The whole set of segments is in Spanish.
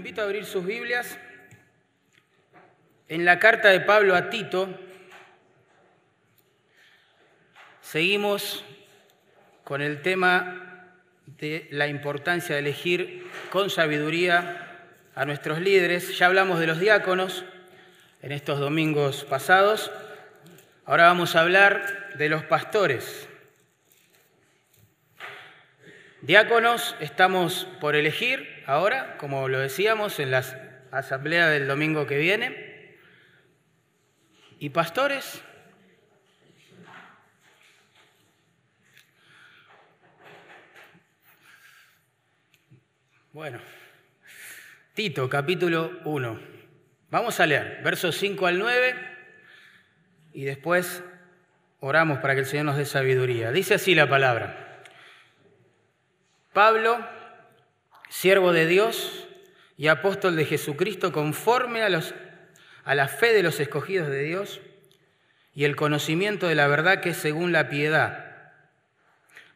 invito a abrir sus Biblias en la carta de Pablo a Tito. Seguimos con el tema de la importancia de elegir con sabiduría a nuestros líderes. Ya hablamos de los diáconos en estos domingos pasados. Ahora vamos a hablar de los pastores. Diáconos estamos por elegir ahora, como lo decíamos en la asamblea del domingo que viene. ¿Y pastores? Bueno, Tito, capítulo 1. Vamos a leer versos 5 al 9 y después oramos para que el Señor nos dé sabiduría. Dice así la palabra. Pablo, siervo de Dios y apóstol de Jesucristo, conforme a, la fe de los escogidos de Dios y el conocimiento de la verdad que es según la piedad.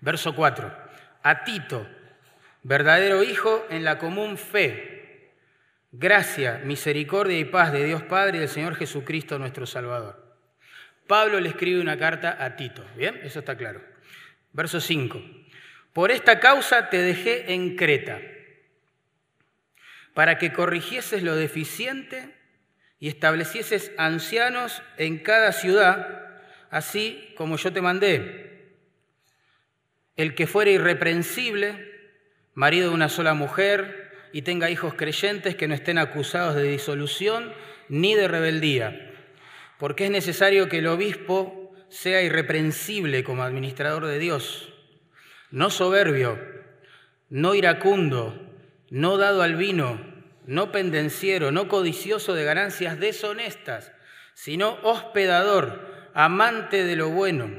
Verso 4. A Tito, verdadero Hijo en la común fe, gracia, misericordia y paz de Dios Padre y del Señor Jesucristo nuestro Salvador. Pablo le escribe una carta a Tito, ¿bien? Eso está claro. Verso 5. Por esta causa te dejé en Creta, para que corrigieses lo deficiente y establecieses ancianos en cada ciudad, así como yo te mandé. El que fuere irreprensible, marido de una sola mujer, y tenga hijos creyentes que no estén acusados de disolución ni de rebeldía, porque es necesario que el obispo sea irreprensible como administrador de Dios no soberbio, no iracundo, no dado al vino, no pendenciero, no codicioso de ganancias deshonestas, sino hospedador, amante de lo bueno,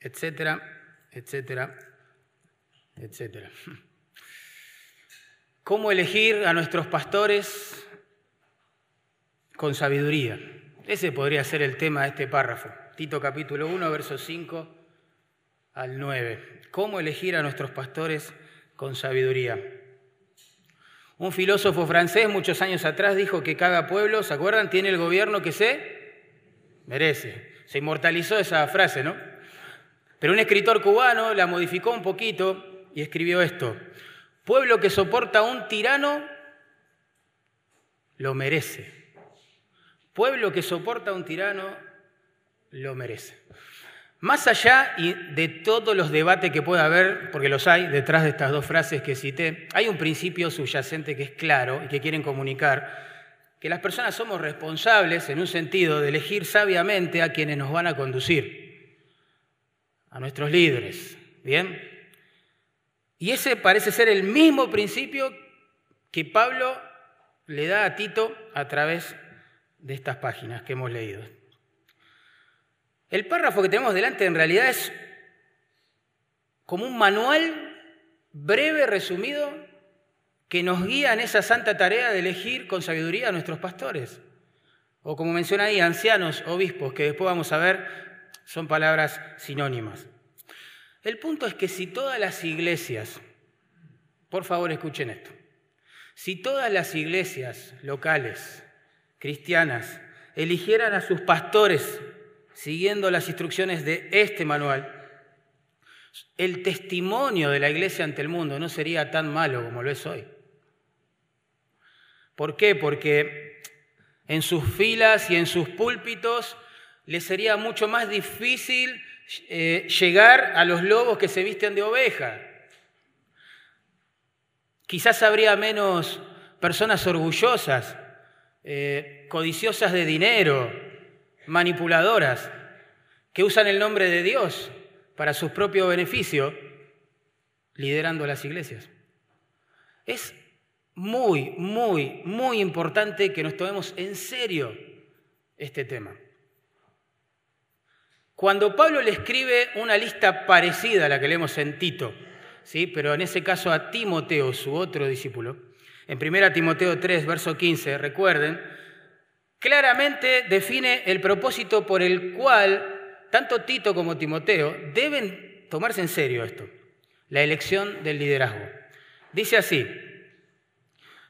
etcétera, etcétera, etcétera. ¿Cómo elegir a nuestros pastores con sabiduría? Ese podría ser el tema de este párrafo. Tito capítulo 1, verso 5 al 9. ¿Cómo elegir a nuestros pastores con sabiduría? Un filósofo francés muchos años atrás dijo que cada pueblo, ¿se acuerdan?, tiene el gobierno que se merece. Se inmortalizó esa frase, ¿no? Pero un escritor cubano la modificó un poquito y escribió esto. Pueblo que soporta a un tirano, lo merece. Pueblo que soporta a un tirano, lo merece. Más allá de todos los debates que pueda haber, porque los hay detrás de estas dos frases que cité, hay un principio subyacente que es claro y que quieren comunicar, que las personas somos responsables en un sentido de elegir sabiamente a quienes nos van a conducir, a nuestros líderes. ¿Bien? Y ese parece ser el mismo principio que Pablo le da a Tito a través de estas páginas que hemos leído. El párrafo que tenemos delante en realidad es como un manual breve, resumido, que nos guía en esa santa tarea de elegir con sabiduría a nuestros pastores. O como menciona ahí, ancianos, obispos, que después vamos a ver, son palabras sinónimas. El punto es que si todas las iglesias, por favor escuchen esto, si todas las iglesias locales, cristianas, eligieran a sus pastores siguiendo las instrucciones de este manual, el testimonio de la iglesia ante el mundo no sería tan malo como lo es hoy. ¿Por qué? Porque en sus filas y en sus púlpitos les sería mucho más difícil eh, llegar a los lobos que se visten de oveja. Quizás habría menos personas orgullosas, eh, codiciosas de dinero, manipuladoras que usan el nombre de Dios para su propio beneficio, liderando las iglesias. Es muy, muy, muy importante que nos tomemos en serio este tema. Cuando Pablo le escribe una lista parecida a la que leemos en Tito, ¿sí? pero en ese caso a Timoteo, su otro discípulo, en 1 Timoteo 3, verso 15, recuerden, claramente define el propósito por el cual tanto Tito como Timoteo deben tomarse en serio esto, la elección del liderazgo. Dice así,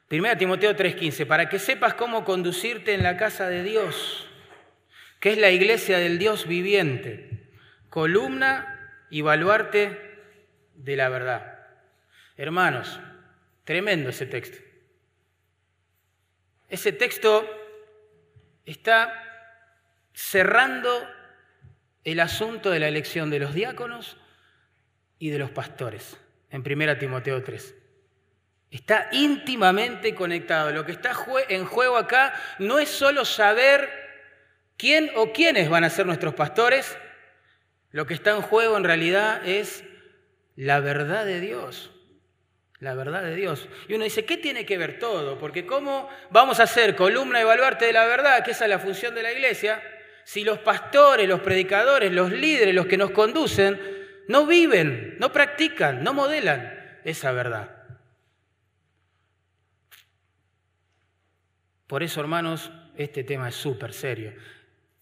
1 Timoteo 3:15, para que sepas cómo conducirte en la casa de Dios, que es la iglesia del Dios viviente, columna y baluarte de la verdad. Hermanos, tremendo ese texto. Ese texto está cerrando el asunto de la elección de los diáconos y de los pastores en 1 Timoteo 3. Está íntimamente conectado. Lo que está en juego acá no es solo saber quién o quiénes van a ser nuestros pastores. Lo que está en juego en realidad es la verdad de Dios. La verdad de Dios. Y uno dice, ¿qué tiene que ver todo? Porque ¿cómo vamos a hacer columna y evaluarte de la verdad? Que esa es la función de la iglesia. Si los pastores, los predicadores, los líderes, los que nos conducen, no viven, no practican, no modelan esa verdad. Por eso, hermanos, este tema es súper serio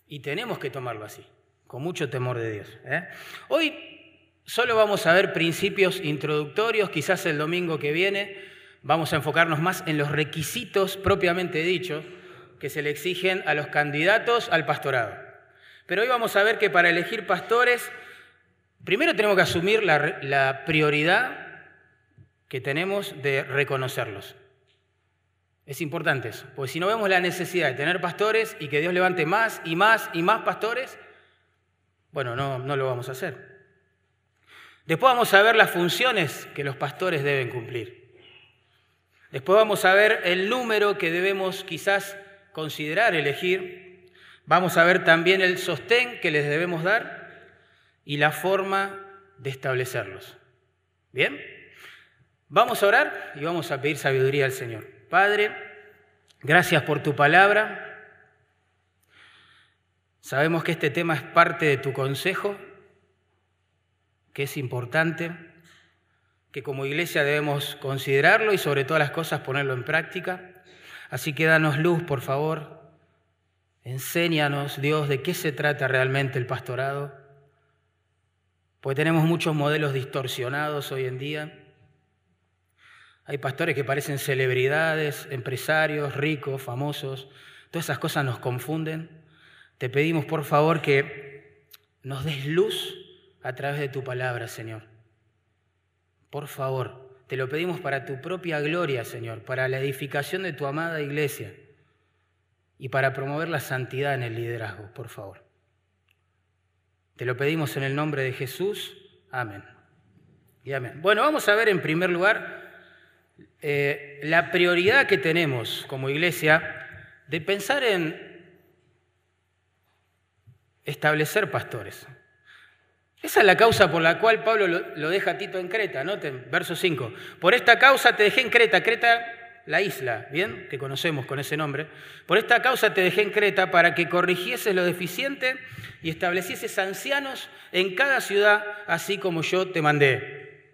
y tenemos que tomarlo así, con mucho temor de Dios. ¿eh? Hoy solo vamos a ver principios introductorios, quizás el domingo que viene vamos a enfocarnos más en los requisitos propiamente dichos que se le exigen a los candidatos al pastorado. Pero hoy vamos a ver que para elegir pastores, primero tenemos que asumir la, prioridad que tenemos de reconocerlos. Es importante eso, porque si no vemos la necesidad de tener pastores y que Dios levante más y más y más pastores, bueno, no, no lo vamos a hacer. Después vamos a ver las funciones que los pastores deben cumplir. Después vamos a ver el número que debemos quizás considerar elegir. Vamos a ver también el sostén que les debemos dar y la forma de establecerlos. ¿Bien? Vamos a orar y vamos a pedir sabiduría al Señor. Padre, gracias por tu palabra. Sabemos que este tema es parte de tu consejo, que es importante, que como iglesia debemos considerarlo y sobre todas las cosas ponerlo en práctica. Así que danos luz, por favor. Enséñanos, Dios, de qué se trata realmente el pastorado. Porque tenemos muchos modelos distorsionados hoy en día. Hay pastores que parecen celebridades, empresarios, ricos, famosos. Todas esas cosas nos confunden. Te pedimos, por favor, que nos des luz a través de tu palabra, Señor. Por favor, te lo pedimos para tu propia gloria, Señor, para la edificación de tu amada iglesia y para promover la santidad en el liderazgo, por favor. Te lo pedimos en el nombre de Jesús. Amén. Y amén. Bueno, vamos a ver en primer lugar eh, la prioridad que tenemos como iglesia de pensar en establecer pastores. Esa es la causa por la cual Pablo lo, deja a Tito en Creta, noten, verso 5. Por esta causa te dejé en Creta, Creta la isla, ¿bien? Que conocemos con ese nombre. Por esta causa te dejé en Creta para que corrigieses lo deficiente y establecieses ancianos en cada ciudad, así como yo te mandé.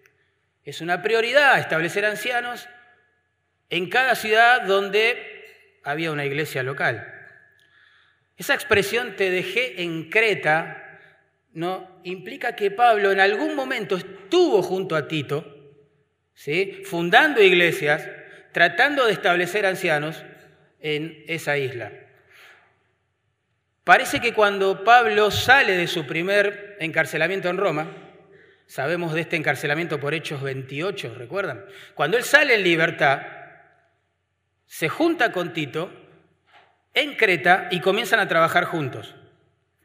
Es una prioridad establecer ancianos en cada ciudad donde había una iglesia local. Esa expresión te dejé en Creta no implica que Pablo en algún momento estuvo junto a Tito, ¿sí? fundando iglesias, tratando de establecer ancianos en esa isla. Parece que cuando Pablo sale de su primer encarcelamiento en Roma, sabemos de este encarcelamiento por Hechos 28, ¿recuerdan? Cuando él sale en libertad, se junta con Tito en Creta y comienzan a trabajar juntos.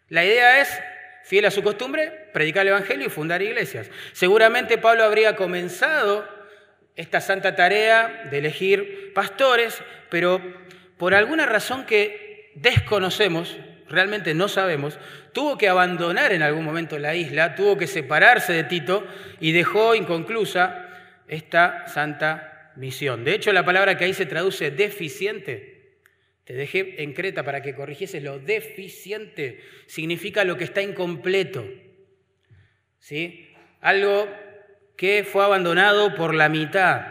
La idea es, fiel a su costumbre, predicar el Evangelio y fundar iglesias. Seguramente Pablo habría comenzado esta santa tarea de elegir pastores, pero por alguna razón que desconocemos, realmente no sabemos, tuvo que abandonar en algún momento la isla, tuvo que separarse de Tito y dejó inconclusa esta santa misión. De hecho, la palabra que ahí se traduce deficiente, te dejé en Creta para que corrigieses lo deficiente, significa lo que está incompleto. ¿Sí? Algo que fue abandonado por la mitad.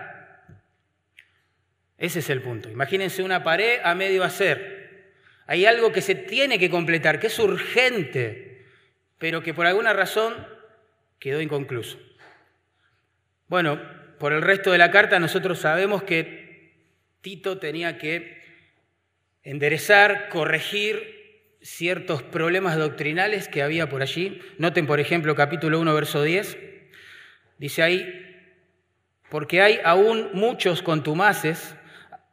Ese es el punto. Imagínense una pared a medio hacer. Hay algo que se tiene que completar, que es urgente, pero que por alguna razón quedó inconcluso. Bueno, por el resto de la carta nosotros sabemos que Tito tenía que enderezar, corregir ciertos problemas doctrinales que había por allí. Noten, por ejemplo, capítulo 1, verso 10. Dice ahí, porque hay aún muchos contumaces,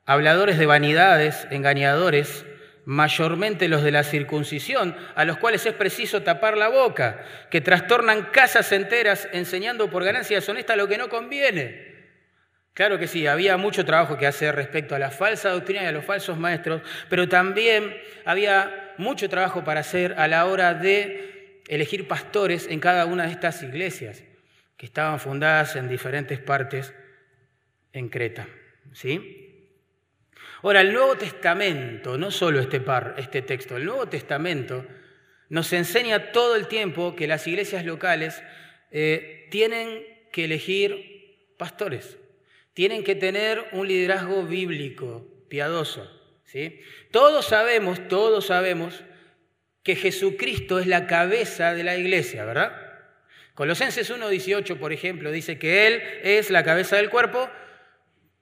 habladores de vanidades, engañadores, mayormente los de la circuncisión, a los cuales es preciso tapar la boca, que trastornan casas enteras enseñando por ganancia deshonesta lo que no conviene. Claro que sí, había mucho trabajo que hacer respecto a la falsa doctrina y a los falsos maestros, pero también había mucho trabajo para hacer a la hora de elegir pastores en cada una de estas iglesias, que estaban fundadas en diferentes partes en Creta. ¿Sí? Ahora, el Nuevo Testamento, no solo este, par, este texto, el Nuevo Testamento nos enseña todo el tiempo que las iglesias locales eh, tienen que elegir pastores, tienen que tener un liderazgo bíblico, piadoso. ¿sí? Todos sabemos, todos sabemos que Jesucristo es la cabeza de la iglesia, ¿verdad? Colosenses 1.18, por ejemplo, dice que Él es la cabeza del cuerpo,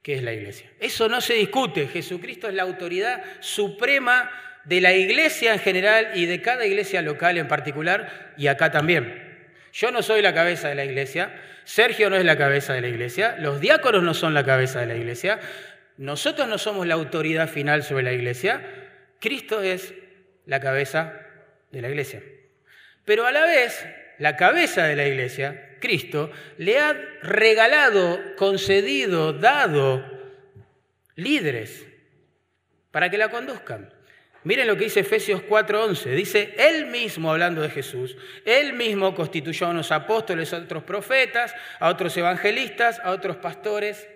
que es la iglesia. Eso no se discute. Jesucristo es la autoridad suprema de la iglesia en general y de cada iglesia local en particular y acá también. Yo no soy la cabeza de la iglesia, Sergio no es la cabeza de la iglesia, los diáconos no son la cabeza de la iglesia, nosotros no somos la autoridad final sobre la iglesia, Cristo es la cabeza de la iglesia. Pero a la vez, la cabeza de la iglesia, Cristo, le ha regalado, concedido, dado líderes para que la conduzcan. Miren lo que dice Efesios 4:11. Dice, Él mismo, hablando de Jesús, Él mismo constituyó a unos apóstoles, a otros profetas, a otros evangelistas, a otros pastores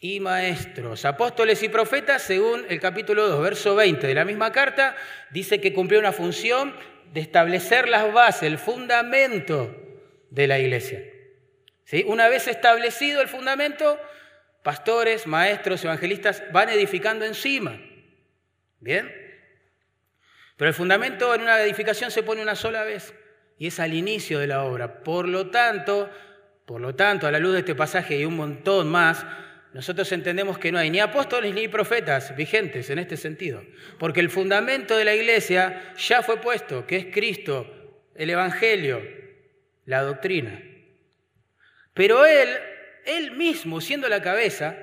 y maestros. Apóstoles y profetas, según el capítulo 2, verso 20 de la misma carta, dice que cumplió una función de establecer las bases, el fundamento de la iglesia. ¿Sí? Una vez establecido el fundamento, pastores, maestros, evangelistas van edificando encima. ¿Bien? Pero el fundamento en una edificación se pone una sola vez y es al inicio de la obra. Por lo tanto, por lo tanto, a la luz de este pasaje y un montón más, nosotros entendemos que no hay ni apóstoles ni profetas vigentes en este sentido, porque el fundamento de la iglesia ya fue puesto, que es Cristo, el Evangelio, la doctrina. Pero él, él mismo, siendo la cabeza,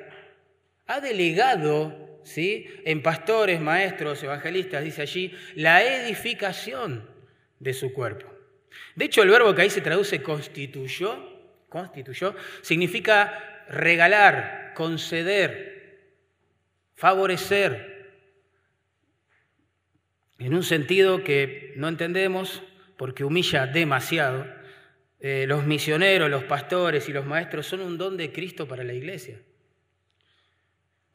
ha delegado ¿sí? en pastores, maestros, evangelistas, dice allí, la edificación de su cuerpo. De hecho, el verbo que ahí se traduce constituyó, constituyó, significa regalar, conceder, favorecer, en un sentido que no entendemos porque humilla demasiado. Eh, los misioneros, los pastores y los maestros son un don de Cristo para la iglesia.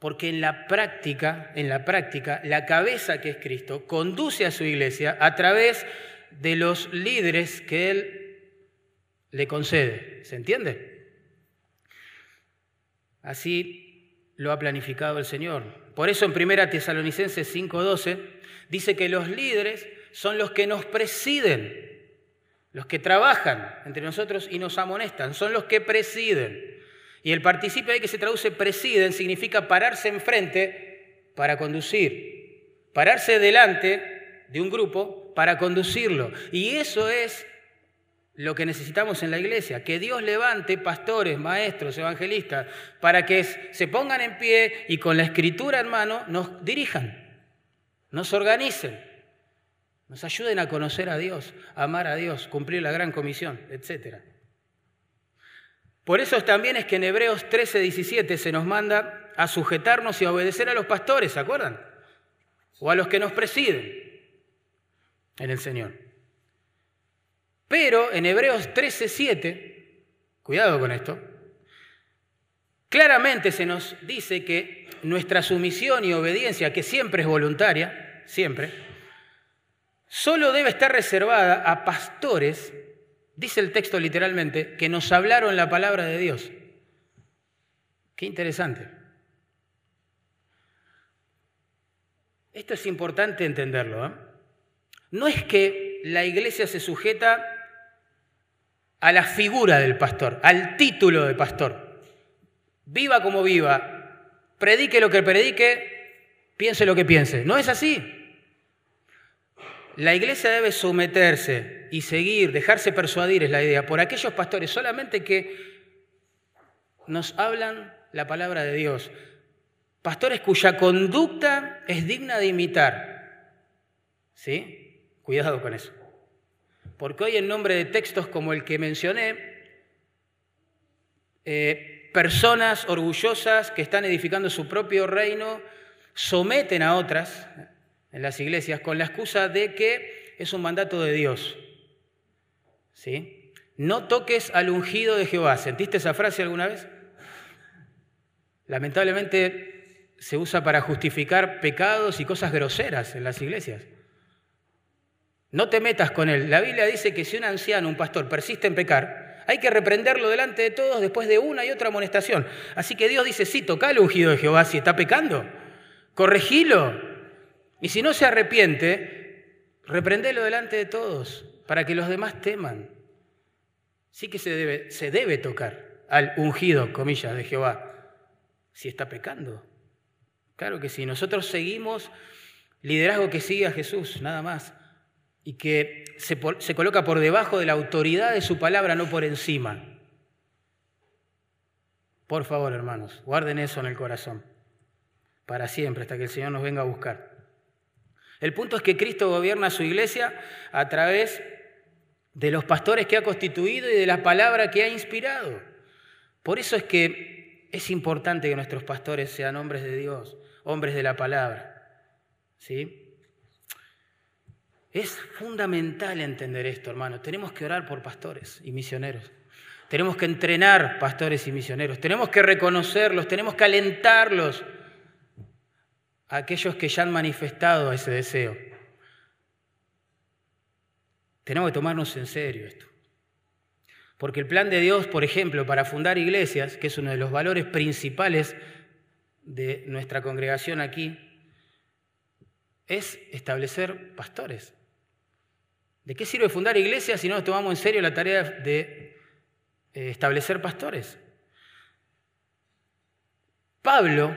Porque en la práctica, en la práctica, la cabeza que es Cristo conduce a su iglesia a través de los líderes que Él le concede. ¿Se entiende? Así lo ha planificado el Señor. Por eso en 1 Tesalonicenses 5:12 dice que los líderes son los que nos presiden, los que trabajan entre nosotros y nos amonestan, son los que presiden. Y el participio ahí que se traduce presiden significa pararse enfrente para conducir, pararse delante de un grupo para conducirlo. Y eso es lo que necesitamos en la iglesia, que Dios levante pastores, maestros, evangelistas, para que se pongan en pie y con la escritura en mano nos dirijan, nos organicen, nos ayuden a conocer a Dios, amar a Dios, cumplir la gran comisión, etc. Por eso también es que en Hebreos 13, 17 se nos manda a sujetarnos y a obedecer a los pastores, ¿se acuerdan? O a los que nos presiden en el Señor. Pero en Hebreos 13:7, cuidado con esto, claramente se nos dice que nuestra sumisión y obediencia, que siempre es voluntaria, siempre, solo debe estar reservada a pastores, dice el texto literalmente, que nos hablaron la palabra de Dios. Qué interesante. Esto es importante entenderlo. ¿eh? No es que la iglesia se sujeta a la figura del pastor, al título de pastor. Viva como viva, predique lo que predique, piense lo que piense. No es así. La iglesia debe someterse y seguir, dejarse persuadir, es la idea, por aquellos pastores solamente que nos hablan la palabra de Dios. Pastores cuya conducta es digna de imitar. ¿Sí? Cuidado con eso. Porque hoy en nombre de textos como el que mencioné, eh, personas orgullosas que están edificando su propio reino someten a otras en las iglesias con la excusa de que es un mandato de Dios. ¿Sí? No toques al ungido de Jehová. ¿Sentiste esa frase alguna vez? Lamentablemente se usa para justificar pecados y cosas groseras en las iglesias. No te metas con él. La Biblia dice que si un anciano, un pastor, persiste en pecar, hay que reprenderlo delante de todos después de una y otra amonestación. Así que Dios dice, sí, toca al ungido de Jehová si está pecando. Corregilo. Y si no se arrepiente, reprendelo delante de todos para que los demás teman. Sí que se debe, tocar al ungido, comillas, de Jehová, si está pecando. Claro que sí. Nosotros seguimos liderazgo que sigue a Jesús, nada más y que se, se coloca por debajo de la autoridad de su palabra, no por encima. Por favor, hermanos, guarden eso en el corazón, para siempre, hasta que el Señor nos venga a buscar. El punto es que Cristo gobierna su iglesia a través de los pastores que ha constituido y de la palabra que ha inspirado. Por eso es que es importante que nuestros pastores sean hombres de Dios, hombres de la palabra. ¿Sí? Es fundamental entender esto, hermano. Tenemos que orar por pastores y misioneros. Tenemos que entrenar pastores y misioneros. Tenemos que reconocerlos, tenemos que alentarlos a aquellos que ya han manifestado ese deseo. Tenemos que tomarnos en serio esto. Porque el plan de Dios, por ejemplo, para fundar iglesias, que es uno de los valores principales de nuestra congregación aquí, es establecer pastores. ¿De qué sirve fundar iglesias si no nos tomamos en serio la tarea de eh, establecer pastores? Pablo,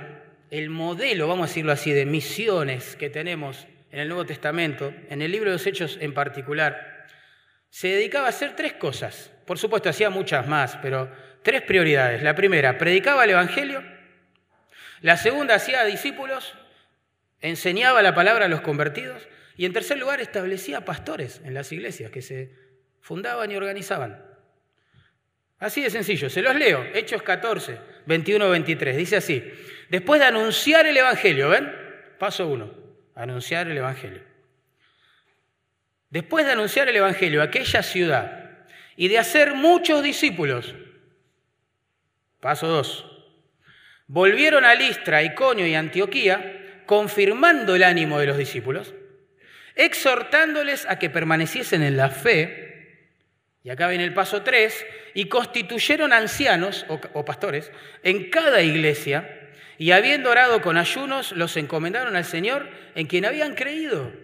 el modelo, vamos a decirlo así, de misiones que tenemos en el Nuevo Testamento, en el libro de los Hechos en particular, se dedicaba a hacer tres cosas. Por supuesto, hacía muchas más, pero tres prioridades. La primera, predicaba el Evangelio. La segunda, hacía discípulos, enseñaba la palabra a los convertidos. Y en tercer lugar, establecía pastores en las iglesias que se fundaban y organizaban. Así de sencillo, se los leo. Hechos 14, 21, 23. Dice así, después de anunciar el Evangelio, ¿ven? Paso uno, anunciar el Evangelio. Después de anunciar el Evangelio a aquella ciudad y de hacer muchos discípulos, paso dos, volvieron a Listra, Iconio y Antioquía, confirmando el ánimo de los discípulos exhortándoles a que permaneciesen en la fe, y acá viene el paso 3, y constituyeron ancianos o, pastores en cada iglesia, y habiendo orado con ayunos, los encomendaron al Señor en quien habían creído.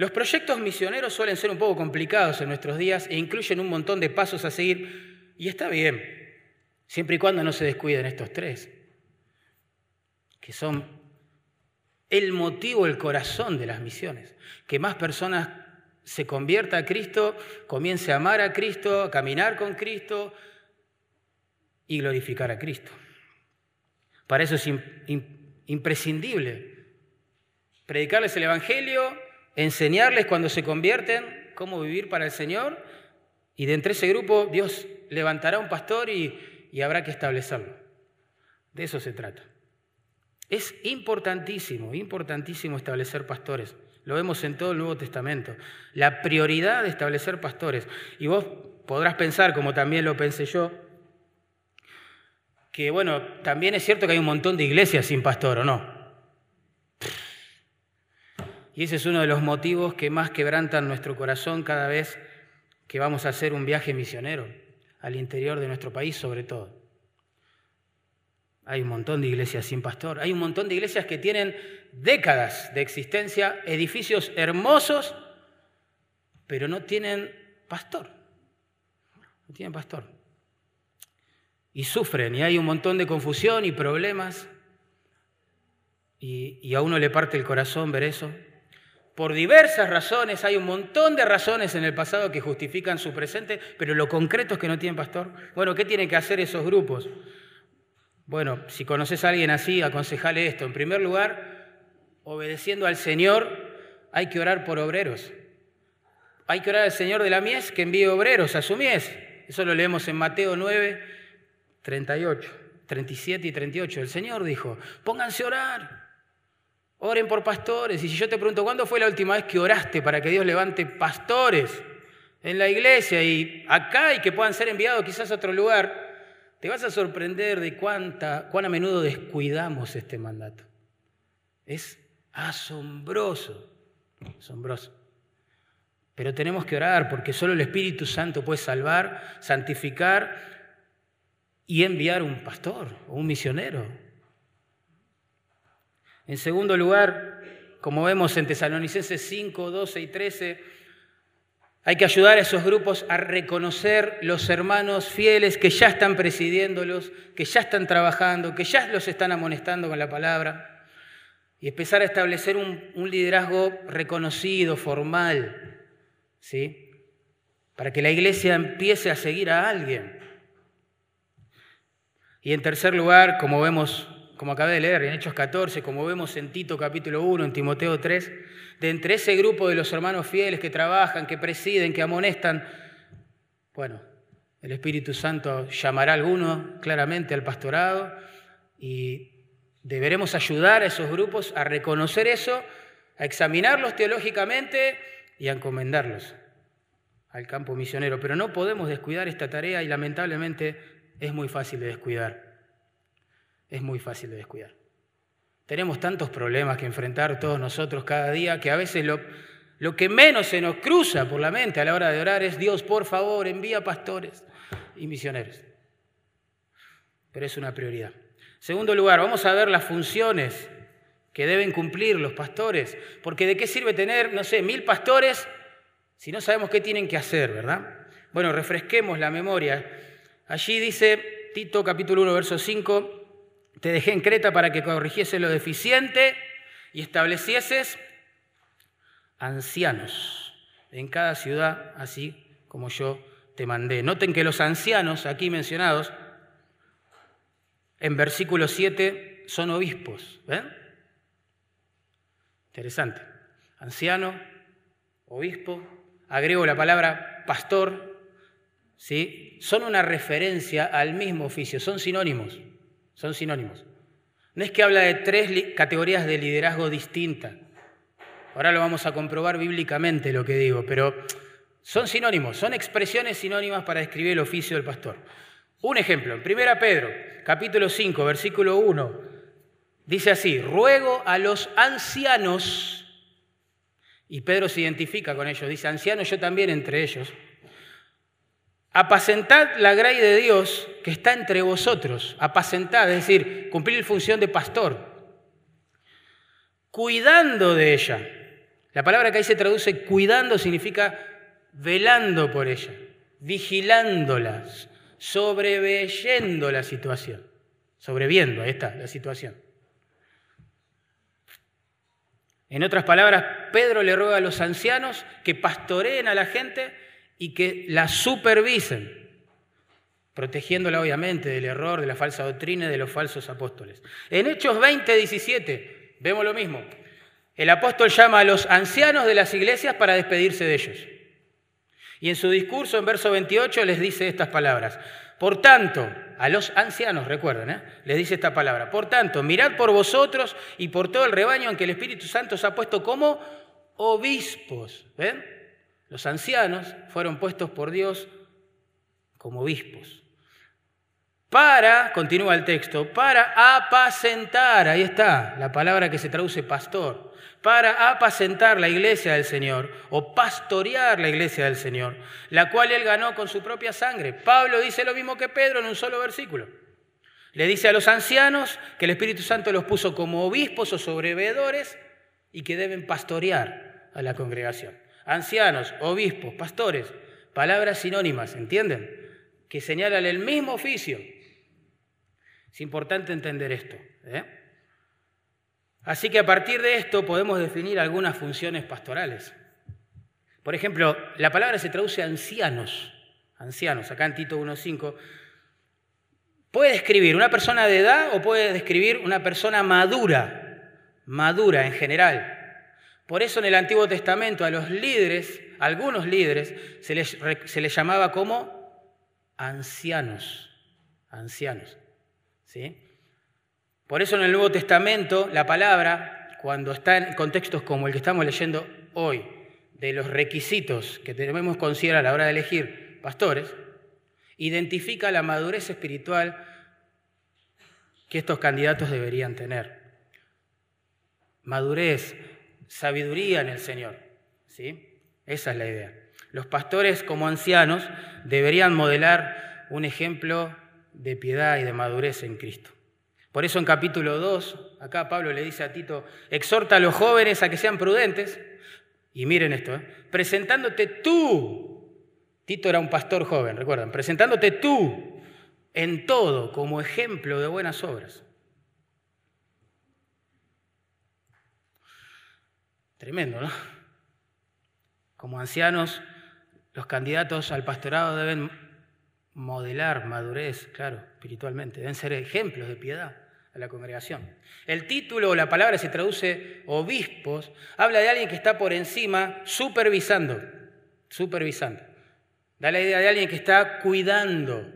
Los proyectos misioneros suelen ser un poco complicados en nuestros días e incluyen un montón de pasos a seguir, y está bien, siempre y cuando no se descuiden estos tres, que son el motivo, el corazón de las misiones. Que más personas se convierta a Cristo, comience a amar a Cristo, a caminar con Cristo y glorificar a Cristo. Para eso es imprescindible predicarles el Evangelio, enseñarles cuando se convierten cómo vivir para el Señor y de entre ese grupo Dios levantará un pastor y, habrá que establecerlo. De eso se trata. Es importantísimo, importantísimo establecer pastores. Lo vemos en todo el Nuevo Testamento. La prioridad de establecer pastores. Y vos podrás pensar, como también lo pensé yo, que bueno, también es cierto que hay un montón de iglesias sin pastor, ¿o no? Y ese es uno de los motivos que más quebrantan nuestro corazón cada vez que vamos a hacer un viaje misionero al interior de nuestro país, sobre todo. Hay un montón de iglesias sin pastor. Hay un montón de iglesias que tienen décadas de existencia, edificios hermosos, pero no tienen pastor. No tienen pastor. y sufren y hay un montón de confusión y problemas y, a uno le parte el corazón ver eso. Por diversas razones, hay un montón de razones en el pasado que justifican su presente, pero lo concreto es que no tienen pastor. Bueno, ¿qué tienen que hacer esos grupos? Bueno, si conoces a alguien así, aconsejale esto. En primer lugar, obedeciendo al Señor, hay que orar por obreros. Hay que orar al Señor de la mies que envíe obreros a su mies. Eso lo leemos en Mateo 9, 38, 37 y 38. El Señor dijo, pónganse a orar, oren por pastores. Y si yo te pregunto, ¿cuándo fue la última vez que oraste para que Dios levante pastores en la iglesia y acá y que puedan ser enviados quizás a otro lugar? Te vas a sorprender de cuánta, cuán a menudo descuidamos este mandato. Es asombroso, asombroso. Pero tenemos que orar porque solo el Espíritu Santo puede salvar, santificar y enviar un pastor o un misionero. En segundo lugar, como vemos en Tesalonicenses 5, 12 y 13, hay que ayudar a esos grupos a reconocer los hermanos fieles que ya están presidiéndolos, que ya están trabajando, que ya los están amonestando con la palabra, y empezar a establecer un, un liderazgo reconocido, formal, ¿sí? para que la iglesia empiece a seguir a alguien. Y en tercer lugar, como vemos, como acabé de leer en Hechos 14, como vemos en Tito capítulo 1, en Timoteo 3, de entre ese grupo de los hermanos fieles que trabajan, que presiden, que amonestan, bueno, el Espíritu Santo llamará a alguno claramente al pastorado y deberemos ayudar a esos grupos a reconocer eso, a examinarlos teológicamente y a encomendarlos al campo misionero. Pero no podemos descuidar esta tarea y lamentablemente es muy fácil de descuidar. Es muy fácil de descuidar. Tenemos tantos problemas que enfrentar todos nosotros cada día que a veces lo, lo que menos se nos cruza por la mente a la hora de orar es Dios, por favor, envía pastores y misioneros. Pero es una prioridad. Segundo lugar, vamos a ver las funciones que deben cumplir los pastores, porque de qué sirve tener, no sé, mil pastores si no sabemos qué tienen que hacer, ¿verdad? Bueno, refresquemos la memoria. Allí dice Tito capítulo 1, verso 5, te dejé en Creta para que corrigiese lo deficiente y establecieses ancianos en cada ciudad, así como yo te mandé. Noten que los ancianos aquí mencionados en versículo 7 son obispos. ¿ven? Interesante. Anciano, obispo, agrego la palabra pastor, ¿sí? son una referencia al mismo oficio, son sinónimos, son sinónimos. No es que habla de tres categorías de liderazgo distintas. Ahora lo vamos a comprobar bíblicamente lo que digo, pero son sinónimos, son expresiones sinónimas para describir el oficio del pastor. Un ejemplo, en 1 Pedro, capítulo 5, versículo 1, dice así, ruego a los ancianos, y Pedro se identifica con ellos, dice, ancianos yo también entre ellos, Apacentad la gracia de Dios que está entre vosotros. Apacentad, es decir, cumplir la función de pastor. Cuidando de ella. La palabra que ahí se traduce cuidando significa velando por ella, vigilándolas, sobreveyendo la situación. Sobreviendo, ahí está la situación. En otras palabras, Pedro le ruega a los ancianos que pastoreen a la gente y que la supervisen, protegiéndola obviamente del error, de la falsa doctrina y de los falsos apóstoles. En Hechos 20, 17 vemos lo mismo. El apóstol llama a los ancianos de las iglesias para despedirse de ellos. Y en su discurso, en verso 28, les dice estas palabras. Por tanto, a los ancianos, recuerden, ¿eh? les dice esta palabra. Por tanto, mirad por vosotros y por todo el rebaño en que el Espíritu Santo os ha puesto como obispos. ¿Ven? Los ancianos fueron puestos por Dios como obispos. Para, continúa el texto, para apacentar, ahí está la palabra que se traduce pastor, para apacentar la iglesia del Señor o pastorear la iglesia del Señor, la cual él ganó con su propia sangre. Pablo dice lo mismo que Pedro en un solo versículo. Le dice a los ancianos que el Espíritu Santo los puso como obispos o sobreveedores y que deben pastorear a la congregación ancianos, obispos, pastores, palabras sinónimas, ¿entienden? Que señalan el mismo oficio, Es importante entender esto. ¿eh? Así que a partir de esto podemos definir algunas funciones pastorales. Por ejemplo, la palabra se traduce ancianos, ancianos, acá en Tito 1.5. Puede describir una persona de edad o puede describir una persona madura, madura en general. Por eso en el Antiguo Testamento a los líderes, a algunos líderes, se les, se les llamaba como ancianos, ancianos. ¿sí? Por eso en el Nuevo Testamento la palabra, cuando está en contextos como el que estamos leyendo hoy, de los requisitos que debemos considerar a la hora de elegir pastores, identifica la madurez espiritual que estos candidatos deberían tener. Madurez, sabiduría en el Señor. ¿sí? Esa es la idea. Los pastores como ancianos deberían modelar un ejemplo de piedad y de madurez en Cristo. Por eso en capítulo 2, acá Pablo le dice a Tito, exhorta a los jóvenes a que sean prudentes. Y miren esto, ¿eh? presentándote tú, Tito era un pastor joven, recuerdan, presentándote tú en todo como ejemplo de buenas obras. Tremendo, ¿no? Como ancianos, los candidatos al pastorado deben modelar madurez, claro, espiritualmente. Deben ser ejemplos de piedad a la congregación. El título o la palabra se traduce obispos, habla de alguien que está por encima supervisando, supervisando. Da la idea de alguien que está cuidando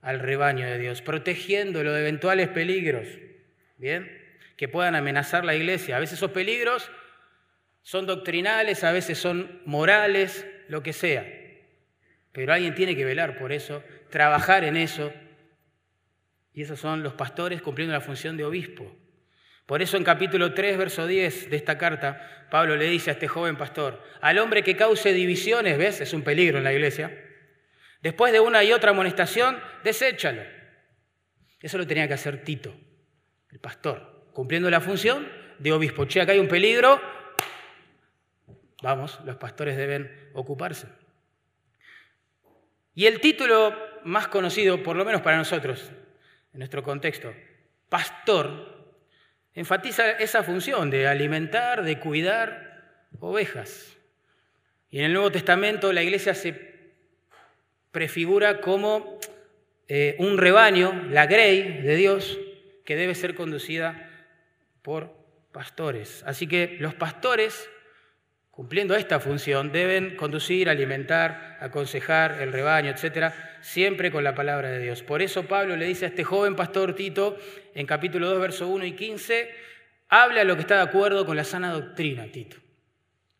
al rebaño de Dios, protegiéndolo de eventuales peligros, ¿bien? Que puedan amenazar la iglesia. A veces esos peligros son doctrinales, a veces son morales, lo que sea. Pero alguien tiene que velar por eso, trabajar en eso. Y esos son los pastores cumpliendo la función de obispo. Por eso en capítulo 3, verso 10 de esta carta, Pablo le dice a este joven pastor, al hombre que cause divisiones, ¿ves? Es un peligro en la iglesia. Después de una y otra amonestación, deséchalo. Eso lo tenía que hacer Tito, el pastor, cumpliendo la función de obispo. Che, acá hay un peligro, vamos, los pastores deben ocuparse. Y el título más conocido, por lo menos para nosotros, en nuestro contexto, pastor, enfatiza esa función de alimentar, de cuidar ovejas. Y en el Nuevo Testamento la iglesia se prefigura como eh, un rebaño, la grey de Dios, que debe ser conducida por pastores. Así que los pastores cumpliendo esta función, deben conducir, alimentar, aconsejar el rebaño, etcétera, siempre con la palabra de Dios. Por eso Pablo le dice a este joven pastor Tito, en capítulo 2, verso 1 y 15, habla lo que está de acuerdo con la sana doctrina, Tito.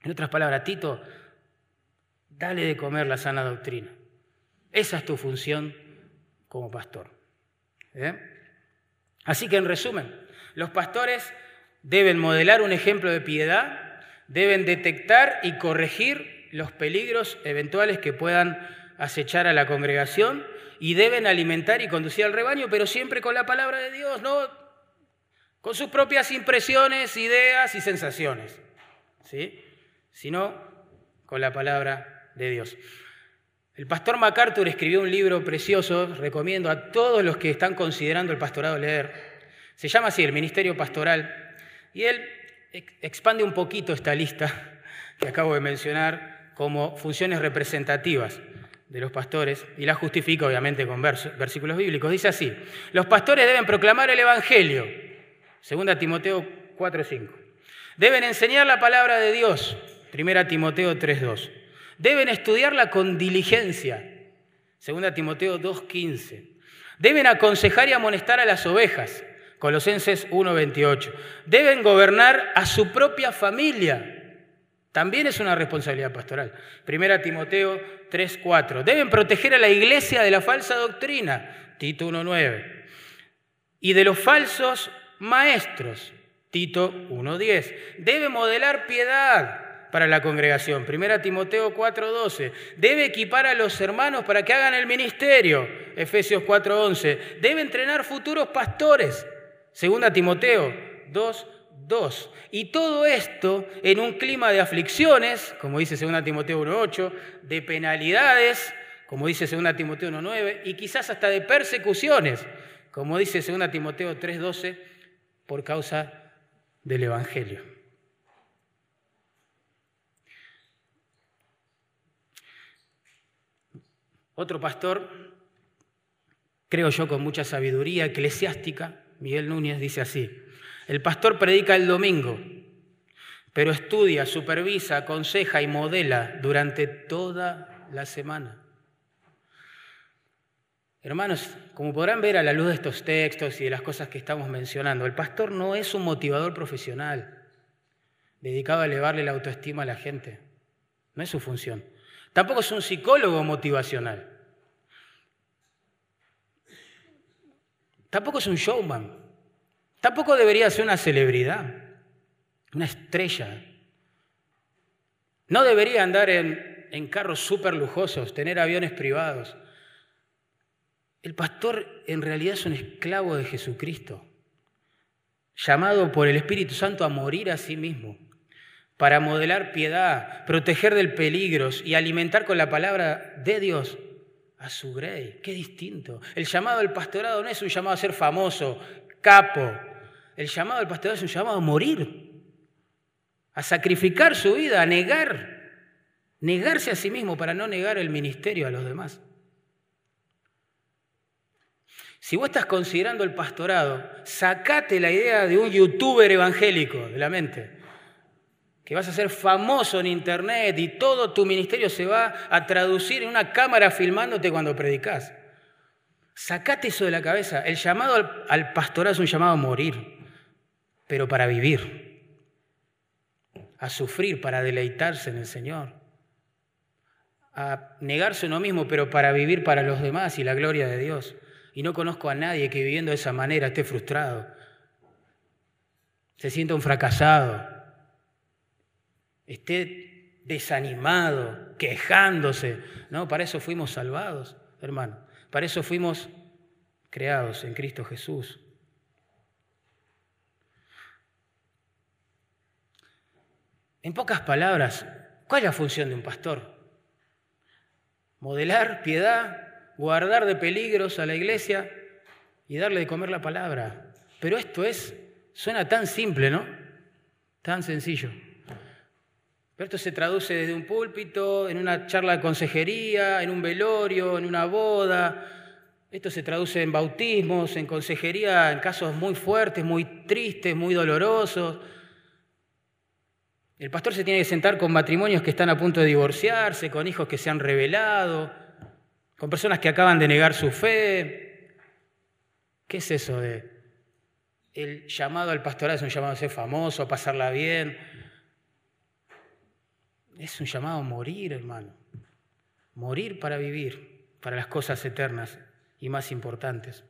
En otras palabras, Tito, dale de comer la sana doctrina. Esa es tu función como pastor. ¿eh? Así que en resumen, los pastores deben modelar un ejemplo de piedad deben detectar y corregir los peligros eventuales que puedan acechar a la congregación y deben alimentar y conducir al rebaño, pero siempre con la palabra de Dios, no con sus propias impresiones, ideas y sensaciones, ¿sí? sino con la palabra de Dios. El pastor MacArthur escribió un libro precioso, recomiendo a todos los que están considerando el pastorado leer. Se llama así, El Ministerio Pastoral. Y él expande un poquito esta lista que acabo de mencionar como funciones representativas de los pastores y la justifica obviamente con versículos bíblicos. Dice así, los pastores deben proclamar el Evangelio, 2 Timoteo 4.5. Deben enseñar la palabra de Dios, 1 Timoteo 3.2. Deben estudiarla con diligencia, 2 Timoteo 2.15. Deben aconsejar y amonestar a las ovejas, Colosenses 1:28. Deben gobernar a su propia familia. También es una responsabilidad pastoral. Primera Timoteo 3:4. Deben proteger a la iglesia de la falsa doctrina. Tito 1:9. Y de los falsos maestros. Tito 1:10. Debe modelar piedad para la congregación. Primera Timoteo 4:12. Debe equipar a los hermanos para que hagan el ministerio. Efesios 4:11. Debe entrenar futuros pastores. Segunda Timoteo 2, 2. Y todo esto en un clima de aflicciones, como dice Segunda Timoteo 1.8, de penalidades, como dice Segunda Timoteo 1.9, y quizás hasta de persecuciones, como dice 2 Timoteo 3:12, por causa del Evangelio. Otro pastor, creo yo con mucha sabiduría eclesiástica, Miguel Núñez, dice así, el pastor predica el domingo, pero estudia, supervisa, aconseja y modela durante toda la semana. Hermanos, como podrán ver a la luz de estos textos y de las cosas que estamos mencionando, el pastor no es un motivador profesional dedicado a elevarle la autoestima a la gente. No es su función. Tampoco es un psicólogo motivacional. Tampoco es un showman. Tampoco debería ser una celebridad una estrella. No debería andar en, en carros súper lujosos, tener aviones privados. El pastor en realidad es un esclavo de Jesucristo, llamado por el Espíritu Santo a morir a sí mismo, para modelar piedad, proteger del peligro y alimentar con la palabra de Dios a su grey. Qué distinto. El llamado al pastorado no es un llamado a ser famoso, capo. El llamado al pastorado es un llamado a morir a sacrificar su vida, a negar, negarse a sí mismo para no negar el ministerio a los demás. Si vos estás considerando el pastorado, sacate la idea de un youtuber evangélico de la mente, que vas a ser famoso en internet y todo tu ministerio se va a traducir en una cámara filmándote cuando predicas. Sacate eso de la cabeza. El llamado al, al pastorado es un llamado a morir, pero para vivir a sufrir para deleitarse en el Señor, a negarse uno mismo, pero para vivir para los demás y la gloria de Dios. Y no conozco a nadie que viviendo de esa manera esté frustrado, se sienta un fracasado, esté desanimado, quejándose. No, para eso fuimos salvados, hermano. Para eso fuimos creados en Cristo Jesús. En pocas palabras, ¿cuál es la función de un pastor? Modelar piedad, guardar de peligros a la iglesia y darle de comer la palabra. Pero esto es, suena tan simple, ¿no? Tan sencillo. Esto se traduce desde un púlpito, en una charla de consejería, en un velorio, en una boda. Esto se traduce en bautismos, en consejería, en casos muy fuertes, muy tristes, muy dolorosos el pastor se tiene que sentar con matrimonios que están a punto de divorciarse, con hijos que se han revelado, con personas que acaban de negar su fe. ¿Qué es eso de el llamado al pastorado es un llamado a ser famoso, a pasarla bien? Es un llamado a morir, hermano. Morir para vivir, para las cosas eternas y más importantes.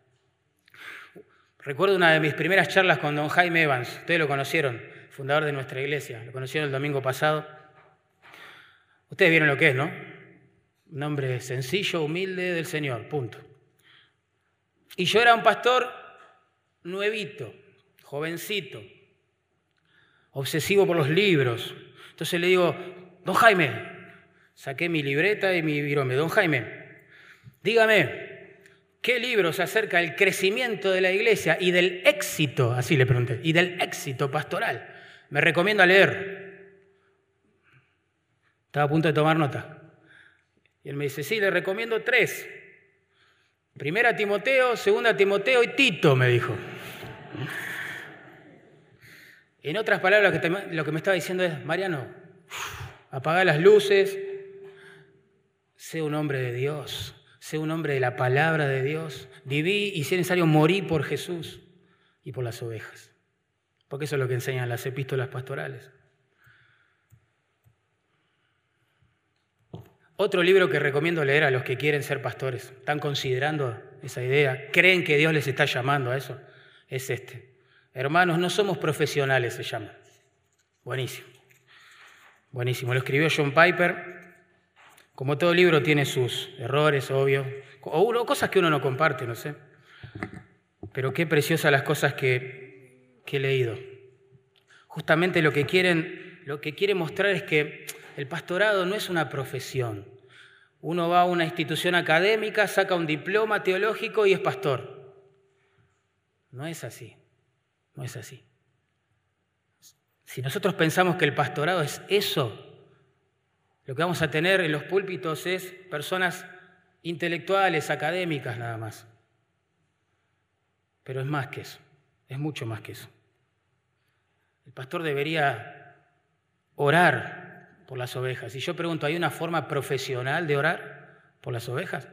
Recuerdo una de mis primeras charlas con don Jaime Evans, ustedes lo conocieron fundador de nuestra iglesia. Lo conocieron el domingo pasado. Ustedes vieron lo que es, ¿no? Un hombre sencillo, humilde del Señor, punto. Y yo era un pastor nuevito, jovencito, obsesivo por los libros. Entonces le digo, don Jaime, saqué mi libreta y mi virome, don Jaime, dígame, ¿qué libros acerca del crecimiento de la iglesia y del éxito, así le pregunté, y del éxito pastoral? me recomienda leer. Estaba a punto de tomar nota. Y él me dice, sí, le recomiendo tres. Primera Timoteo, segunda Timoteo y Tito, me dijo. En otras palabras, lo que me estaba diciendo es, Mariano, apaga las luces, sé un hombre de Dios, sé un hombre de la palabra de Dios, viví y si es necesario morí por Jesús y por las ovejas porque eso es lo que enseñan las epístolas pastorales. Otro libro que recomiendo leer a los que quieren ser pastores, están considerando esa idea, creen que Dios les está llamando a eso, es este. Hermanos, no somos profesionales, se llama. Buenísimo. Buenísimo. Lo escribió John Piper. Como todo libro tiene sus errores, obvio, o cosas que uno no comparte, no sé. Pero qué preciosas las cosas que he leído. Justamente lo que, quieren, lo que quiere mostrar es que el pastorado no es una profesión. Uno va a una institución académica, saca un diploma teológico y es pastor. No es así, no es así. Si nosotros pensamos que el pastorado es eso, lo que vamos a tener en los púlpitos es personas intelectuales, académicas nada más. Pero es más que eso, es mucho más que eso. El pastor debería orar por las ovejas. Y yo pregunto, ¿hay una forma profesional de orar por las ovejas?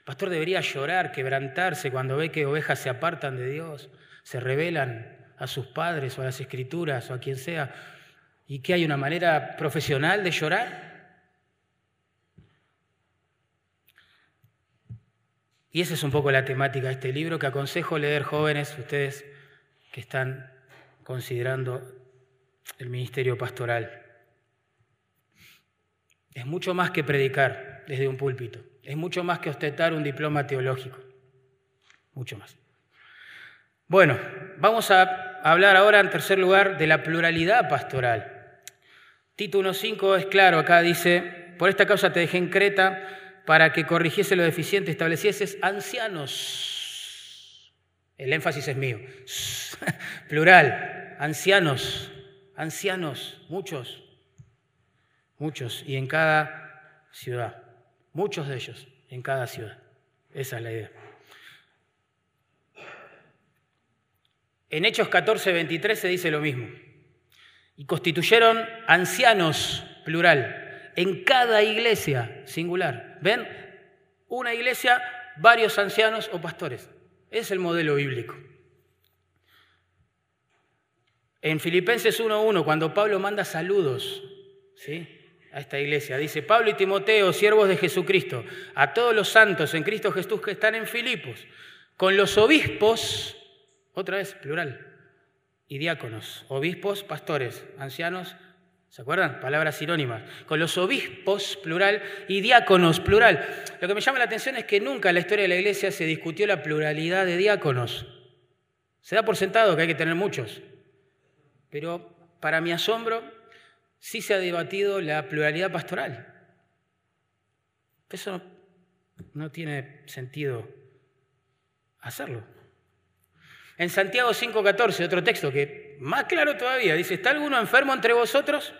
El pastor debería llorar, quebrantarse cuando ve que ovejas se apartan de Dios, se rebelan a sus padres o a las escrituras o a quien sea, y que hay una manera profesional de llorar. Y esa es un poco la temática de este libro que aconsejo leer jóvenes, ustedes que están considerando el ministerio pastoral. Es mucho más que predicar desde un púlpito, es mucho más que ostentar un diploma teológico, mucho más. Bueno, vamos a hablar ahora en tercer lugar de la pluralidad pastoral. Tito 1.5 es claro, acá dice, por esta causa te dejé en Creta para que corrigiese lo deficiente, establecieses ancianos. El énfasis es mío. Plural, ancianos, ancianos, muchos, muchos, y en cada ciudad, muchos de ellos en cada ciudad. Esa es la idea. En Hechos 14, 23 se dice lo mismo y constituyeron ancianos, plural, en cada iglesia, singular. ¿Ven? Una iglesia, varios ancianos o pastores. Es el modelo bíblico. En Filipenses 1.1, cuando Pablo manda saludos ¿sí? a esta iglesia, dice, Pablo y Timoteo, siervos de Jesucristo, a todos los santos en Cristo Jesús que están en Filipos, con los obispos, otra vez, plural, y diáconos, obispos, pastores, ancianos, ¿se acuerdan? Palabras sinónimas. Con los obispos, plural, y diáconos, plural. Lo que me llama la atención es que nunca en la historia de la iglesia se discutió la pluralidad de diáconos. Se da por sentado que hay que tener muchos. Pero para mi asombro, sí se ha debatido la pluralidad pastoral. Eso no tiene sentido hacerlo. En Santiago 5:14, otro texto que más claro todavía, dice, ¿está alguno enfermo entre vosotros?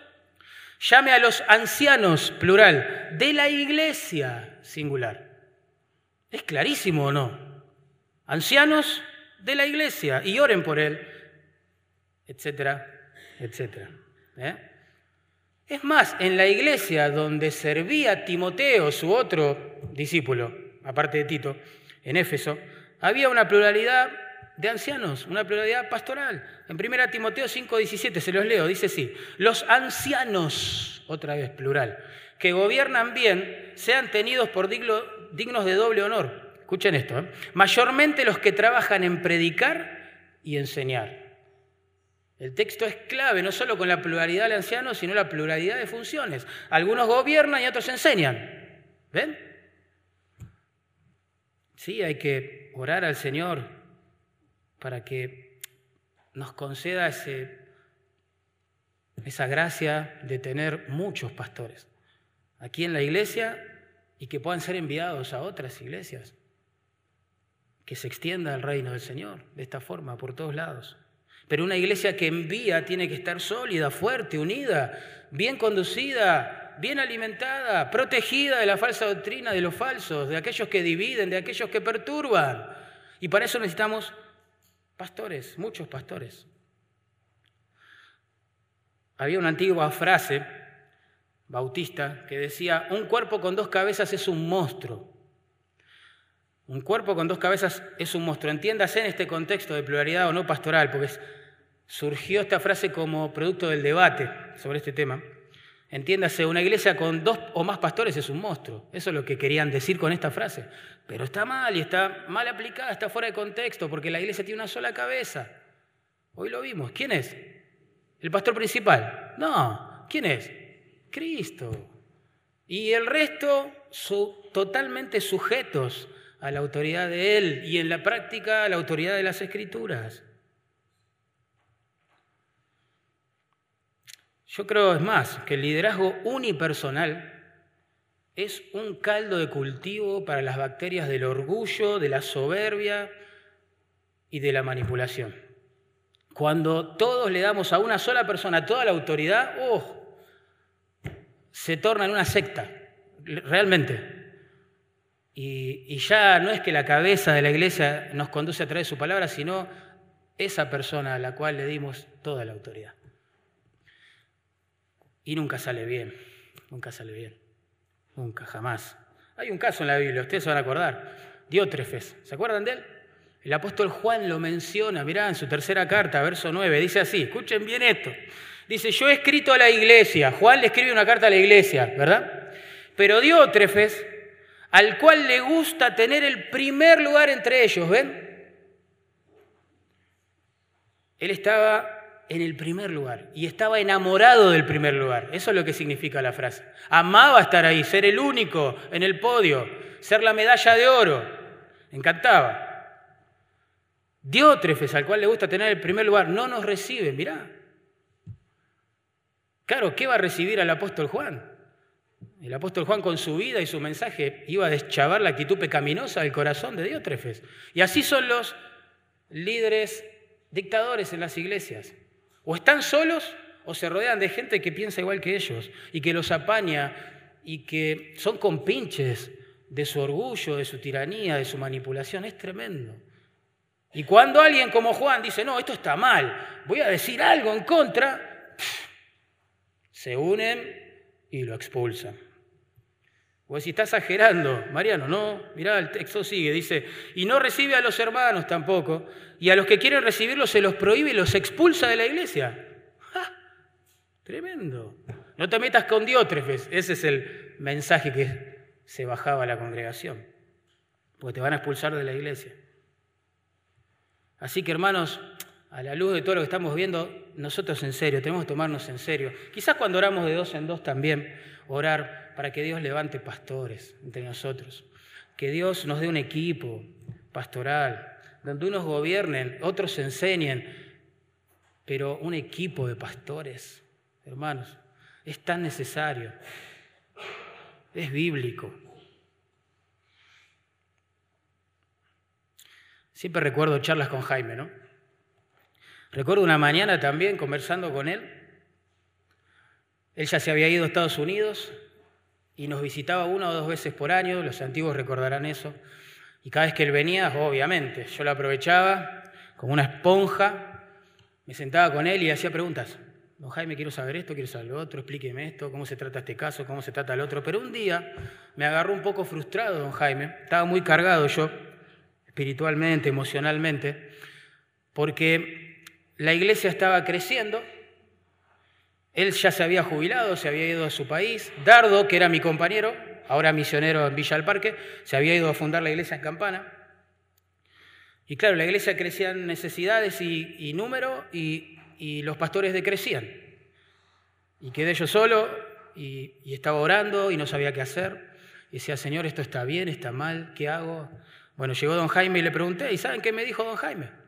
Llame a los ancianos, plural, de la iglesia, singular. ¿Es clarísimo o no? Ancianos de la iglesia y oren por él, etcétera, etcétera. ¿eh? Es más, en la iglesia donde servía Timoteo, su otro discípulo, aparte de Tito, en Éfeso, había una pluralidad de ancianos, una pluralidad pastoral. En 1 Timoteo 5:17 se los leo, dice así, los ancianos, otra vez plural, que gobiernan bien, sean tenidos por dignos de doble honor. Escuchen esto, ¿eh? mayormente los que trabajan en predicar y enseñar. El texto es clave, no solo con la pluralidad de ancianos, sino la pluralidad de funciones. Algunos gobiernan y otros enseñan. ¿Ven? Sí, hay que orar al Señor para que nos conceda esa gracia de tener muchos pastores aquí en la iglesia y que puedan ser enviados a otras iglesias, que se extienda el reino del Señor de esta forma por todos lados. Pero una iglesia que envía tiene que estar sólida, fuerte, unida, bien conducida, bien alimentada, protegida de la falsa doctrina, de los falsos, de aquellos que dividen, de aquellos que perturban. Y para eso necesitamos Pastores, muchos pastores. Había una antigua frase bautista que decía, un cuerpo con dos cabezas es un monstruo. Un cuerpo con dos cabezas es un monstruo. Entiéndase en este contexto de pluralidad o no pastoral, porque surgió esta frase como producto del debate sobre este tema. Entiéndase, una iglesia con dos o más pastores es un monstruo. Eso es lo que querían decir con esta frase. Pero está mal y está mal aplicada, está fuera de contexto, porque la iglesia tiene una sola cabeza. Hoy lo vimos. ¿Quién es? ¿El pastor principal? No. ¿Quién es? Cristo. Y el resto totalmente sujetos a la autoridad de Él y en la práctica a la autoridad de las Escrituras. Yo creo, es más, que el liderazgo unipersonal es un caldo de cultivo para las bacterias del orgullo, de la soberbia y de la manipulación. Cuando todos le damos a una sola persona toda la autoridad, ¡oh! se torna en una secta, realmente. Y, y, ya no es que la cabeza de la iglesia nos conduce a través de su palabra, sino esa persona a la cual le dimos toda la autoridad. Y nunca sale bien, nunca sale bien, nunca, jamás. Hay un caso en la Biblia, ustedes se van a acordar, Diótrefes, ¿se acuerdan de él? El apóstol Juan lo menciona, mirá, en su tercera carta, verso 9, dice así, escuchen bien esto. Dice, yo he escrito a la iglesia, Juan le escribe una carta a la iglesia, ¿verdad? Pero Diótrefes, al cual le gusta tener el primer lugar entre ellos, ¿ven? Él estaba en el primer lugar y estaba enamorado del primer lugar. Eso es lo que significa la frase. Amaba estar ahí, ser el único en el podio, ser la medalla de oro. Encantaba. Diótrefes, al cual le gusta tener el primer lugar, no nos recibe, mirá. Claro, ¿qué va a recibir al apóstol Juan? El apóstol Juan con su vida y su mensaje iba a deschavar la actitud pecaminosa del corazón de Diótrefes. Y así son los líderes dictadores en las iglesias. O están solos o se rodean de gente que piensa igual que ellos y que los apaña y que son compinches de su orgullo, de su tiranía, de su manipulación. Es tremendo. Y cuando alguien como Juan dice, no, esto está mal, voy a decir algo en contra, se unen y lo expulsan. O si está exagerando, Mariano, no, mirá, el texto sigue, dice, y no recibe a los hermanos tampoco, y a los que quieren recibirlos se los prohíbe y los expulsa de la iglesia. Tremendo. No te metas con Diótrefes, ese es el mensaje que se bajaba a la congregación, porque te van a expulsar de la iglesia. Así que hermanos, a la luz de todo lo que estamos viendo, nosotros en serio, tenemos que tomarnos en serio. Quizás cuando oramos de dos en dos también, orar para que Dios levante pastores entre nosotros, que Dios nos dé un equipo pastoral, donde unos gobiernen, otros enseñen, pero un equipo de pastores, hermanos, es tan necesario, es bíblico. Siempre recuerdo charlas con Jaime, ¿no? Recuerdo una mañana también conversando con él. Él ya se había ido a Estados Unidos y nos visitaba una o dos veces por año, los antiguos recordarán eso. Y cada vez que él venía, obviamente, yo lo aprovechaba como una esponja, me sentaba con él y hacía preguntas. Don Jaime, quiero saber esto, quiero saber lo otro, explíqueme esto, cómo se trata este caso, cómo se trata el otro. Pero un día me agarró un poco frustrado, don Jaime, estaba muy cargado yo espiritualmente, emocionalmente, porque la iglesia estaba creciendo, él ya se había jubilado, se había ido a su país, Dardo, que era mi compañero, ahora misionero en Villa del Parque, se había ido a fundar la iglesia en Campana. Y claro, la iglesia crecía en necesidades y, número y, los pastores decrecían. Y quedé yo solo y, y, estaba orando y no sabía qué hacer. Y decía, Señor, esto está bien, está mal, ¿qué hago? Bueno, llegó don Jaime y le pregunté, ¿y saben qué me dijo don Jaime?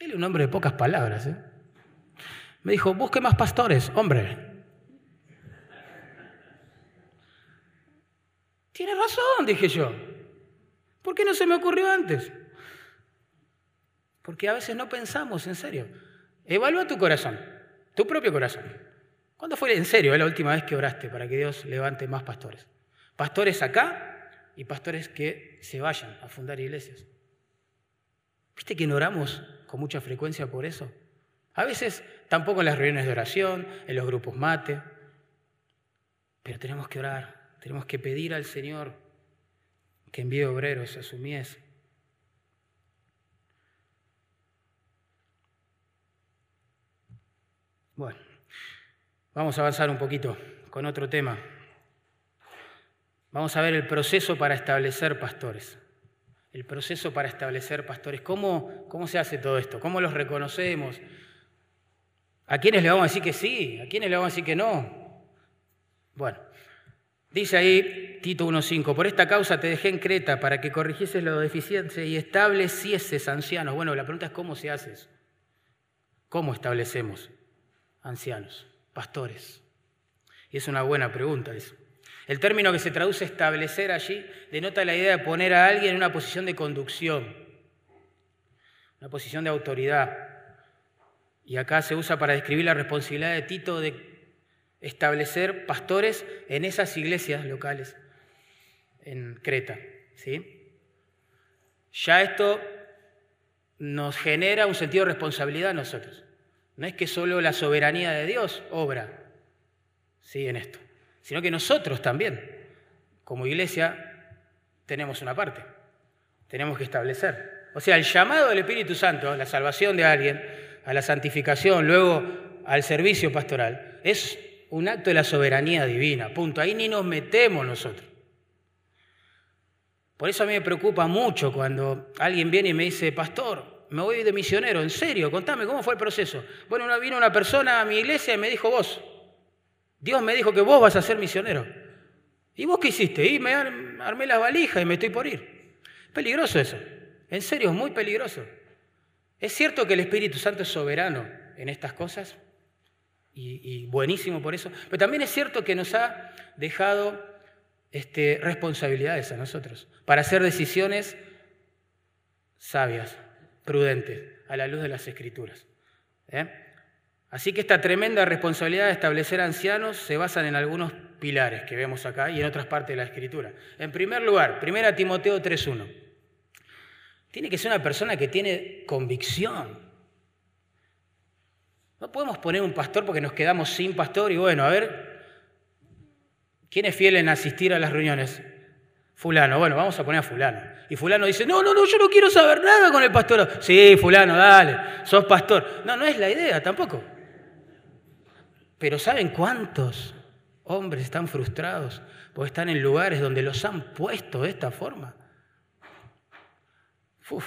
Él es un hombre de pocas palabras. ¿eh? Me dijo, busque más pastores, hombre. Tiene razón, dije yo. ¿Por qué no se me ocurrió antes? Porque a veces no pensamos en serio. Evalúa tu corazón, tu propio corazón. ¿Cuándo fue en serio la última vez que oraste para que Dios levante más pastores? ¿Pastores acá y pastores que se vayan a fundar iglesias. ¿Viste que no oramos con mucha frecuencia por eso? A veces tampoco en las reuniones de oración, en los grupos mate, pero tenemos que orar, tenemos que pedir al Señor que envíe obreros a su mies. Bueno, vamos a avanzar un poquito con otro tema. Vamos a ver el proceso para establecer pastores. El proceso para establecer pastores. ¿Cómo, cómo se hace todo esto? ¿Cómo los reconocemos? ¿A quiénes le vamos a decir que sí? ¿A quiénes le vamos a decir que no? Bueno, dice ahí Tito 1.5, por esta causa te dejé en Creta para que corrigieses lo deficiente y establecieses ancianos. Bueno, la pregunta es cómo se hace eso. ¿Cómo establecemos ancianos, pastores? Y es una buena pregunta eso. El término que se traduce establecer allí denota la idea de poner a alguien en una posición de conducción. una posición de autoridad. Y acá se usa para describir la responsabilidad de Tito de establecer pastores en esas iglesias locales en Creta. ¿sí? Ya esto nos genera un sentido de responsabilidad a nosotros. No es que solo la soberanía de Dios obra ¿sí? en esto, sino que nosotros también, como iglesia, tenemos una parte. Tenemos que establecer. O sea, el llamado del Espíritu Santo, la salvación de alguien, a la santificación, luego al servicio pastoral, es un acto de la soberanía divina. Punto. Ahí ni nos metemos nosotros. Por eso a mí me preocupa mucho cuando alguien viene y me dice, pastor, me voy de misionero, en serio, contame, ¿cómo fue el proceso? Bueno, vino una persona a mi iglesia y me dijo, vos, Dios me dijo que vos vas a ser misionero. ¿Y vos qué hiciste? Y me armé las valijas y me estoy por ir. Peligroso eso. En serio, es muy peligroso. Es cierto que el Espíritu Santo es soberano en estas cosas y, buenísimo por eso, pero también es cierto que nos ha dejado este, responsabilidades a nosotros para hacer decisiones sabias, prudentes, a la luz de las escrituras. ¿eh? Así que esta tremenda responsabilidad de establecer ancianos se basa en algunos pilares que vemos acá y en otras partes de la escritura. En primer lugar, 1 Timoteo 3.1. Tiene que ser una persona que tiene convicción. No podemos poner un pastor porque nos quedamos sin pastor y bueno, a ver, ¿Quién es fiel en asistir a las reuniones? Fulano. Bueno, vamos a poner a fulano. Y fulano dice, no, no, no, yo no quiero saber nada con el pastor. Sí, fulano, dale, sos pastor. No, no es la idea tampoco. Pero ¿saben cuántos hombres están frustrados porque están en lugares donde los han puesto de esta forma? Uf,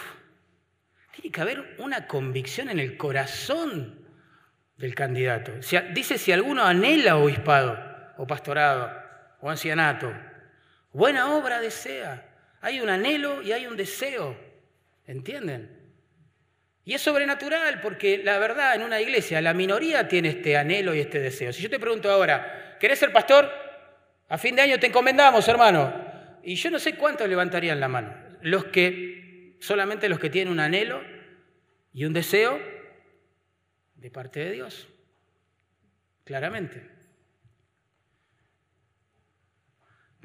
tiene que haber una convicción en el corazón del candidato. Dice si alguno anhela obispado o pastorado o ancianato. Buena obra desea. Hay un anhelo y hay un deseo. ¿Entienden? Y es sobrenatural porque la verdad en una iglesia la minoría tiene este anhelo y este deseo. Si yo te pregunto ahora, ¿querés ser pastor? A fin de año te encomendamos, hermano. Y yo no sé cuántos levantarían la mano. Los que, solamente los que tienen un anhelo y un deseo de parte de Dios. Claramente.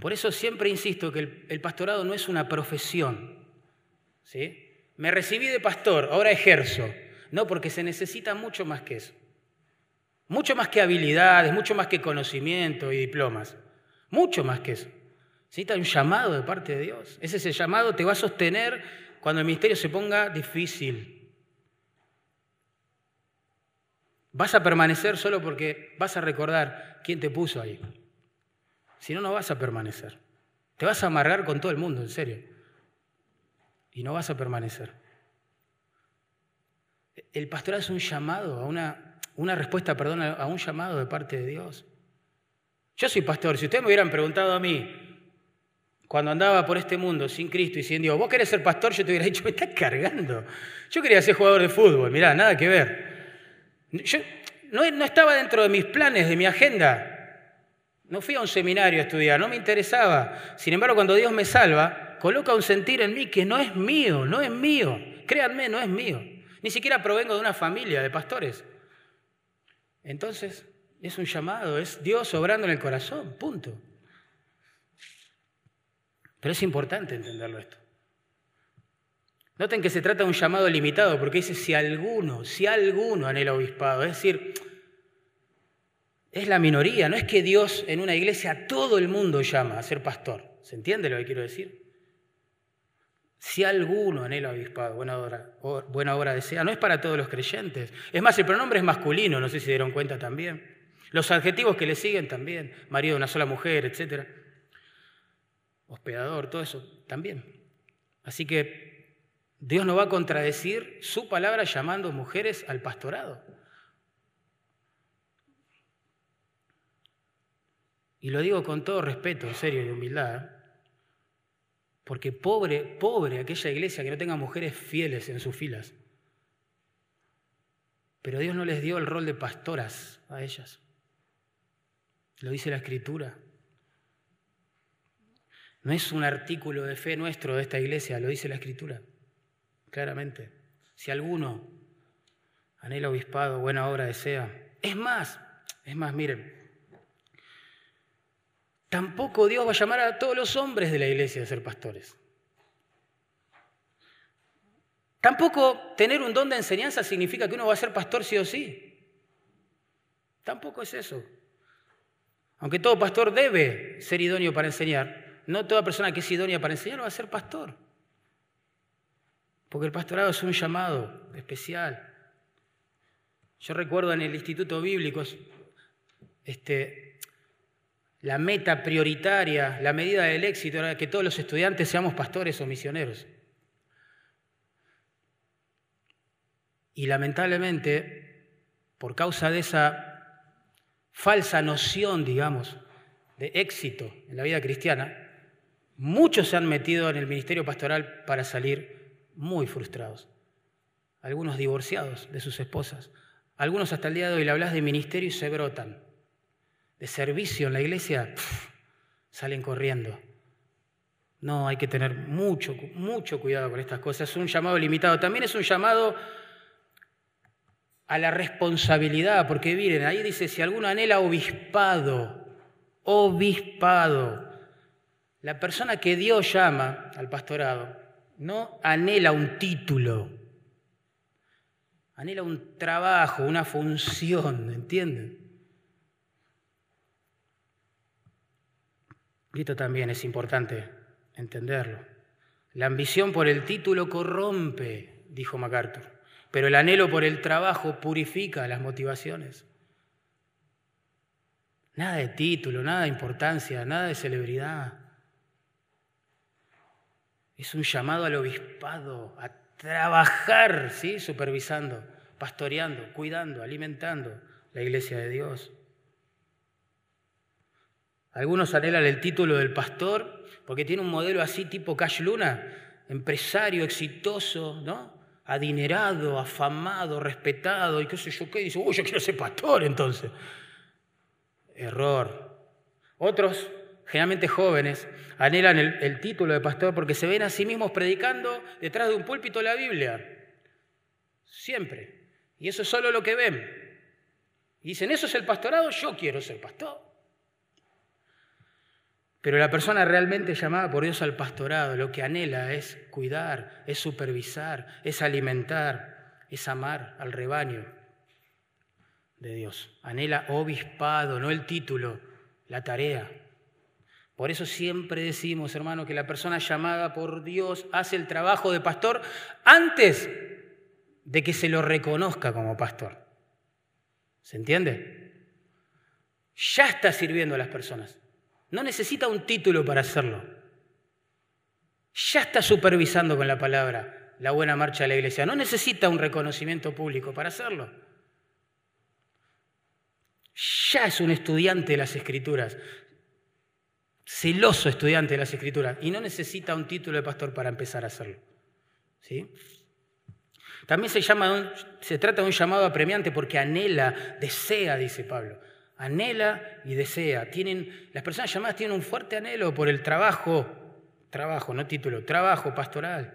Por eso siempre insisto que el, pastorado no es una profesión. ¿sí? Me recibí de pastor, ahora ejerzo. No, porque se necesita mucho más que eso. Mucho más que habilidades, mucho más que conocimiento y diplomas. Mucho más que eso. Necesita un llamado de parte de Dios. Ese, llamado te va a sostener cuando el ministerio se ponga difícil. Vas a permanecer solo porque vas a recordar quién te puso ahí. Si no, no vas a permanecer. Te vas a amargar con todo el mundo, en serio. Y no vas a permanecer. El pastorado es un llamado, a una, una respuesta, perdón, a un llamado de parte de Dios. Yo soy pastor. Si ustedes me hubieran preguntado a mí, cuando andaba por este mundo sin Cristo y sin Dios, ¿vos querés ser pastor? Yo te hubiera dicho, me estás cargando. Yo quería ser jugador de fútbol, mirá, nada que ver. Yo no, no estaba dentro de mis planes, de mi agenda. No fui a un seminario a estudiar, no me interesaba. Sin embargo, cuando Dios me salva, coloca un sentir en mí que no es mío, no es mío. Créanme, no es mío. Ni siquiera provengo de una familia de pastores. Entonces, es un llamado, es Dios obrando en el corazón, punto. Pero es importante entenderlo esto. Noten que se trata de un llamado limitado, porque dice si alguno, si alguno anhela obispado, es decir, es la minoría, no es que Dios en una iglesia todo el mundo llama a ser pastor. ¿Se entiende lo que quiero decir? Si alguno anhela obispado, buena obra, buena obra desea, no es para todos los creyentes. Es más, el pronombre es masculino, no sé si dieron cuenta también. Los adjetivos que le siguen también, marido de una sola mujer, etc. Hospedador, todo eso también. Así que Dios no va a contradecir su palabra llamando mujeres al pastorado. Y lo digo con todo respeto, en serio, y humildad. ¿eh? Porque pobre, pobre aquella iglesia que no tenga mujeres fieles en sus filas. Pero Dios no les dio el rol de pastoras a ellas. Lo dice la escritura. No es un artículo de fe nuestro de esta iglesia, lo dice la escritura, claramente. Si alguno anhela obispado, buena obra desea. Es más, es más, miren, tampoco Dios va a llamar a todos los hombres de la iglesia a ser pastores. Tampoco tener un don de enseñanza significa que uno va a ser pastor sí o sí. Tampoco es eso. Aunque todo pastor debe ser idóneo para enseñar, no toda persona que es idónea para enseñar va a ser pastor. Porque el pastorado es un llamado especial. Yo recuerdo en el Instituto Bíblico, este, la meta prioritaria, la medida del éxito era que todos los estudiantes seamos pastores o misioneros. Y lamentablemente, por causa de esa falsa noción, digamos, de éxito en la vida cristiana, muchos se han metido en el ministerio pastoral para salir muy frustrados. Algunos divorciados de sus esposas. Algunos hasta el día de hoy le hablas de ministerio y se brotan. De servicio en la iglesia, salen corriendo. No, hay que tener mucho, mucho cuidado con estas cosas. Es un llamado limitado. También es un llamado a la responsabilidad, porque miren, ahí dice, si alguno anhela obispado, obispado, la persona que Dios llama al pastorado no anhela un título, anhela un trabajo, una función, ¿entienden? Esto también es importante entenderlo. La ambición por el título corrompe, dijo MacArthur pero el anhelo por el trabajo purifica las motivaciones. Nada de título, nada de importancia, nada de celebridad. Es un llamado al obispado, a trabajar, ¿sí? supervisando, pastoreando, cuidando, alimentando la iglesia de Dios. Algunos anhelan el título del pastor porque tiene un modelo así tipo Cash Luna, empresario exitoso, ¿no? adinerado, afamado, respetado y qué sé yo qué, dice, uy, yo quiero ser pastor entonces. Error. Otros, generalmente jóvenes, anhelan el, título de pastor porque se ven a sí mismos predicando detrás de un púlpito la Biblia. Siempre. Y eso es solo lo que ven. Y dicen, ¿eso es el pastorado? Yo quiero ser pastor. Pero la persona realmente llamada por Dios al pastorado lo que anhela es cuidar, es supervisar, es alimentar, es amar al rebaño de Dios. Anhela obispado, no el título, la tarea. Por eso siempre decimos, hermano, que la persona llamada por Dios hace el trabajo de pastor antes de que se lo reconozca como pastor. ¿Se entiende? Ya está sirviendo a las personas. No necesita un título para hacerlo. Ya está supervisando con la palabra la buena marcha de la iglesia. No necesita un reconocimiento público para hacerlo. Ya es un estudiante de las escrituras, celoso estudiante de las escrituras, y no necesita un título de pastor para empezar a hacerlo. ¿Sí? También se, llama se trata de un llamado apremiante porque anhela, desea, dice Pablo, anhela y desea. Tienen, las personas llamadas tienen un fuerte anhelo por el trabajo, trabajo, no título, trabajo pastoral.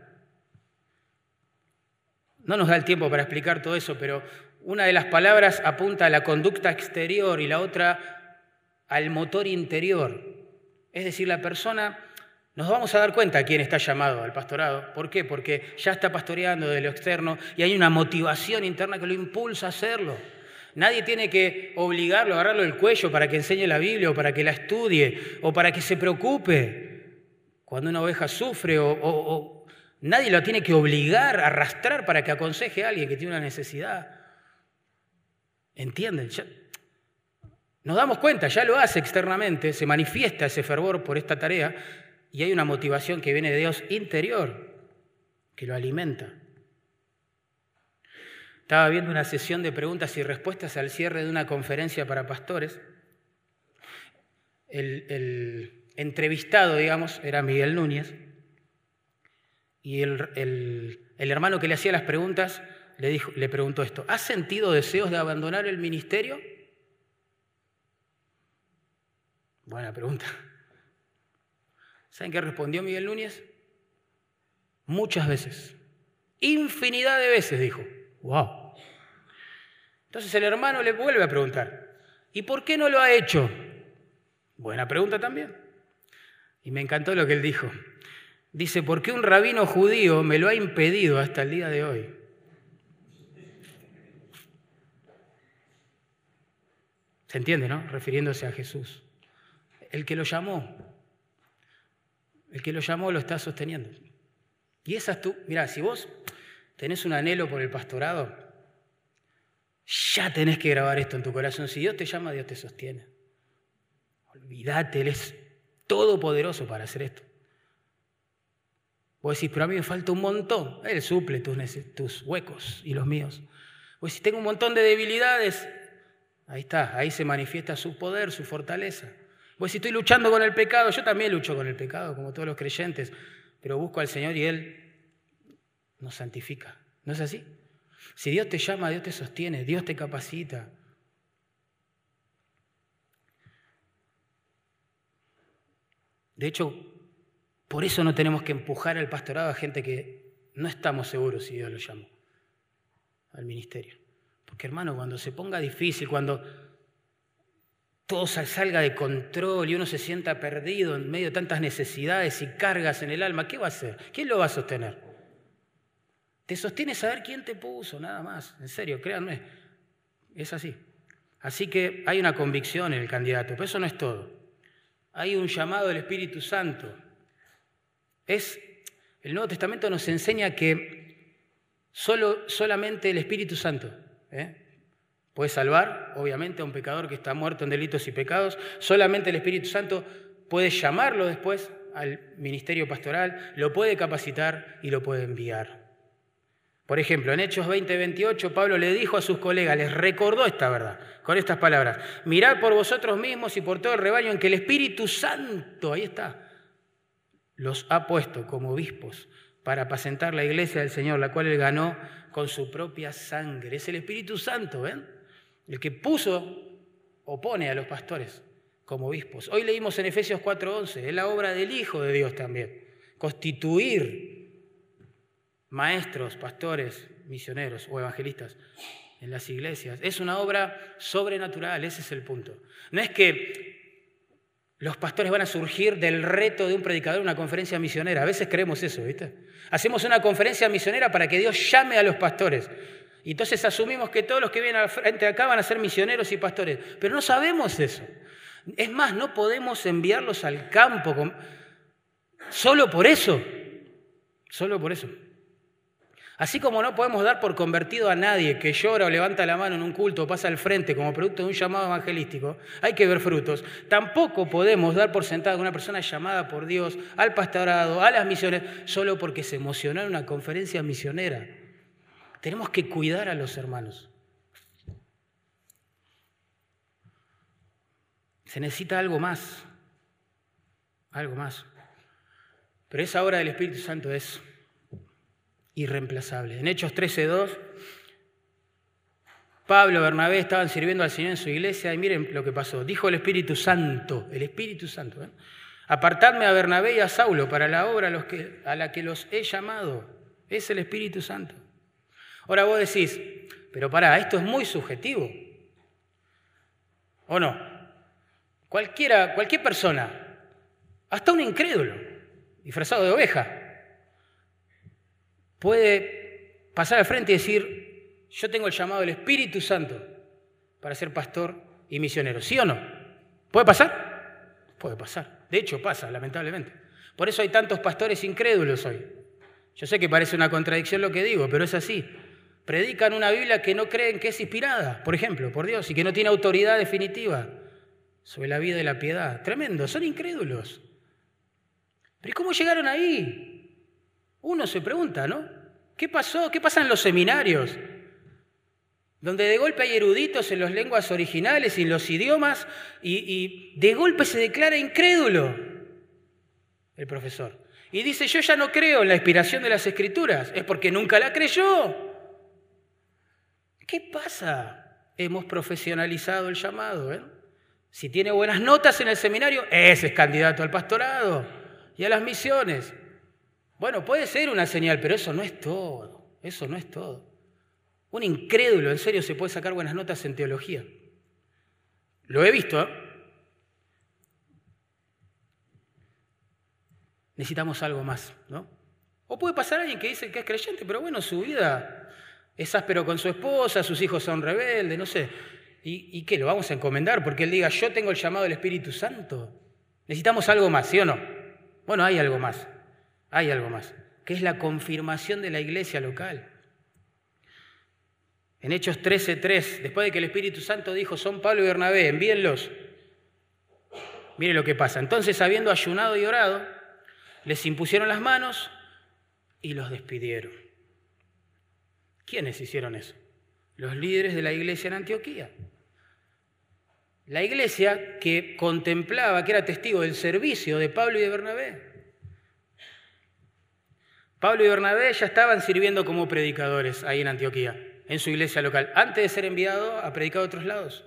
No nos da el tiempo para explicar todo eso, pero una de las palabras apunta a la conducta exterior y la otra al motor interior. Es decir, la persona, nos vamos a dar cuenta quién está llamado al pastorado. ¿Por qué? Porque ya está pastoreando de lo externo y hay una motivación interna que lo impulsa a hacerlo. Nadie tiene que obligarlo, agarrarlo del cuello para que enseñe la Biblia o para que la estudie o para que se preocupe. Cuando una oveja sufre o, nadie lo tiene que obligar, arrastrar para que aconseje a alguien que tiene una necesidad. ¿Entienden? nos damos cuenta, ya lo hace externamente, se manifiesta ese fervor por esta tarea y hay una motivación que viene de Dios interior que lo alimenta. Estaba viendo una sesión de preguntas y respuestas al cierre de una conferencia para pastores. El, entrevistado, digamos, era Miguel Núñez. Y el, hermano que le hacía las preguntas le, dijo, le preguntó esto, ¿has sentido deseos de abandonar el ministerio? Buena pregunta. ¿Saben qué respondió Miguel Núñez? Muchas veces Infinidad de veces, dijo. ¡Wow! Entonces el hermano le vuelve a preguntar, ¿y por qué no lo ha hecho? Buena pregunta también. Y me encantó lo que él dijo. Dice, ¿por qué un rabino judío me lo ha impedido hasta el día de hoy? ¿Se entiende, no? Refiriéndose a Jesús. El que lo llamó, el que lo llamó lo está sosteniendo. Y esa es tú, mira, si vos tenés un anhelo por el pastorado, ya tenés que grabar esto en tu corazón. Si Dios te llama, Dios te sostiene. Olvídate, Él es todopoderoso para hacer esto. Vos decís, pero a mí me falta un montón. Él suple tus, huecos y los míos. Vos decís, tengo un montón de debilidades. Ahí está, ahí se manifiesta su poder, su fortaleza. Vos decís, estoy luchando con el pecado. Yo también lucho con el pecado, como todos los creyentes. Pero busco al Señor y Él nos santifica. ¿No es así? Si Dios te llama, Dios te sostiene, Dios te capacita. De hecho, por eso no tenemos que empujar al pastorado a gente que no estamos seguros si Dios lo llamó al ministerio. Porque hermano, cuando se ponga difícil, cuando todo salga de control y uno se sienta perdido en medio de tantas necesidades y cargas en el alma, ¿qué va a hacer? ¿Quién lo va a sostener? Te sostiene saber quién te puso, nada más. En serio, créanme, es así. Así que hay una convicción en el candidato, pero eso no es todo hay un llamado del Espíritu Santo. Es, el Nuevo Testamento nos enseña que solo, solamente el Espíritu Santo ¿eh? puede salvar, obviamente, a un pecador que está muerto en delitos y pecados. Solamente el Espíritu Santo puede llamarlo después al ministerio pastoral, lo puede capacitar y lo puede enviar. Por ejemplo, en Hechos 20:28, Pablo le dijo a sus colegas, les recordó esta verdad, con estas palabras, mirad por vosotros mismos y por todo el rebaño en que el Espíritu Santo, ahí está, los ha puesto como obispos para apacentar la iglesia del Señor, la cual él ganó con su propia sangre. Es el Espíritu Santo, ¿ven? El que puso o pone a los pastores como obispos. Hoy leímos en Efesios 4:11, es la obra del Hijo de Dios también, constituir maestros, pastores, misioneros o evangelistas en las iglesias. Es una obra sobrenatural, ese es el punto. No es que los pastores van a surgir del reto de un predicador en una conferencia misionera. A veces creemos eso, ¿viste? Hacemos una conferencia misionera para que Dios llame a los pastores. Y entonces asumimos que todos los que vienen al frente acá van a ser misioneros y pastores. Pero no sabemos eso. Es más, no podemos enviarlos al campo solo por eso. Solo por eso. Así como no podemos dar por convertido a nadie que llora o levanta la mano en un culto o pasa al frente como producto de un llamado evangelístico, hay que ver frutos. Tampoco podemos dar por sentado a una persona llamada por Dios al pastorado, a las misiones, solo porque se emocionó en una conferencia misionera. Tenemos que cuidar a los hermanos. Se necesita algo más, algo más. Pero esa obra del Espíritu Santo es irreemplazable. En Hechos 13.2, Pablo y Bernabé estaban sirviendo al Señor en su iglesia y miren lo que pasó. Dijo el Espíritu Santo, el Espíritu Santo, ¿eh? apartadme a Bernabé y a Saulo para la obra a, la que los he llamado. Es el Espíritu Santo. Ahora vos decís, pero pará, esto es muy subjetivo. ¿O no? Cualquiera, cualquier persona, hasta un incrédulo, disfrazado de oveja, puede pasar al frente y decir, yo tengo el llamado del Espíritu Santo para ser pastor y misionero. ¿Sí o no? ¿Puede pasar? Puede pasar. De hecho, pasa, lamentablemente. Por eso hay tantos pastores incrédulos hoy. Yo sé que parece una contradicción lo que digo, pero es así. Predican una Biblia que no creen que es inspirada, por ejemplo, por Dios, y que no tiene autoridad definitiva sobre la vida y la piedad. Tremendo, son incrédulos. Pero ¿y cómo llegaron ahí? Uno se pregunta, ¿no? ¿Qué pasó? ¿Qué pasa en los seminarios? Donde de golpe hay eruditos en las lenguas originales y en los idiomas y, de golpe se declara incrédulo el profesor. Y dice, yo ya no creo en la inspiración de las escrituras, es porque nunca la creyó. ¿Qué pasa? Hemos profesionalizado el llamado. ¿eh? Si tiene buenas notas en el seminario, ese es candidato al pastorado y a las misiones. Bueno, puede ser una señal, pero eso no es todo. Eso no es todo. Un incrédulo, en serio, se puede sacar buenas notas en teología. Lo he visto. ¿eh? Necesitamos algo más, ¿no? O puede pasar alguien que dice que es creyente, pero bueno, su vida es áspero con su esposa, sus hijos son rebeldes, no sé. ¿Y, ¿Y qué? ¿Lo vamos a encomendar? Porque él diga, yo tengo el llamado del Espíritu Santo. Necesitamos algo más, ¿sí o no? Bueno, hay algo más. Hay algo más, que es la confirmación de la iglesia local. En Hechos 13:3, después de que el Espíritu Santo dijo, son Pablo y Bernabé, envíenlos. Mire lo que pasa. Entonces, habiendo ayunado y orado, les impusieron las manos y los despidieron. ¿Quiénes hicieron eso? Los líderes de la iglesia en Antioquía. La iglesia que contemplaba, que era testigo del servicio de Pablo y de Bernabé. Pablo y Bernabé ya estaban sirviendo como predicadores ahí en Antioquía, en su iglesia local, antes de ser enviados a predicar a otros lados.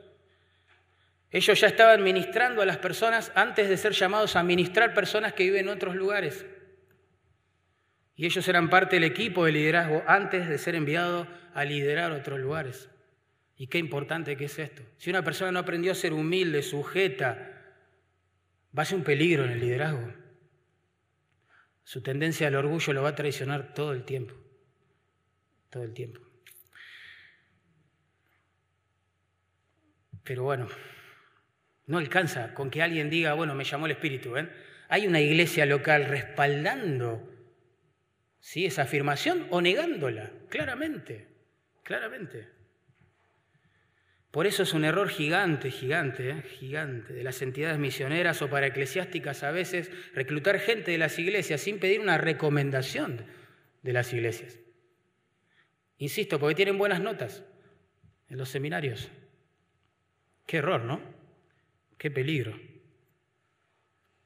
Ellos ya estaban ministrando a las personas antes de ser llamados a ministrar personas que viven en otros lugares. Y ellos eran parte del equipo de liderazgo antes de ser enviados a liderar otros lugares. Y qué importante que es esto. Si una persona no aprendió a ser humilde, sujeta, va a ser un peligro en el liderazgo. Su tendencia al orgullo lo va a traicionar todo el tiempo. Todo el tiempo. Pero bueno, no alcanza con que alguien diga, bueno, me llamó el Espíritu. Hay una iglesia local respaldando ¿sí? esa afirmación o negándola, claramente, claramente. Por eso es un error gigante, gigante, ¿eh? gigante de las entidades misioneras o para eclesiásticas a veces reclutar gente de las iglesias sin pedir una recomendación de las iglesias. Insisto, porque tienen buenas notas en los seminarios. Qué error, ¿no? Qué peligro.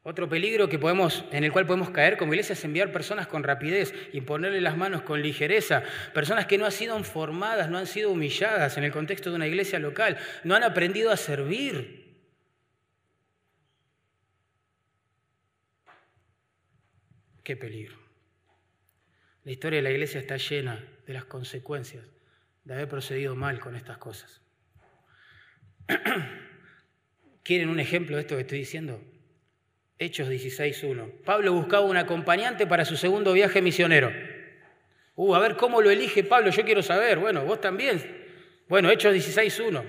Otro peligro en el cual podemos caer como iglesia es enviar personas con rapidez y ponerle las manos con ligereza, personas que no han sido formadas, no han sido humilladas en el contexto de una iglesia local, no han aprendido a servir. Qué peligro. La historia de la iglesia está llena de las consecuencias de haber procedido mal con estas cosas. ¿Quieren un ejemplo de esto que estoy diciendo? Hechos 16.1. Pablo buscaba un acompañante para su segundo viaje misionero. Uh, a ver cómo lo elige Pablo, yo quiero saber. Bueno, vos también. Bueno, Hechos 16.1.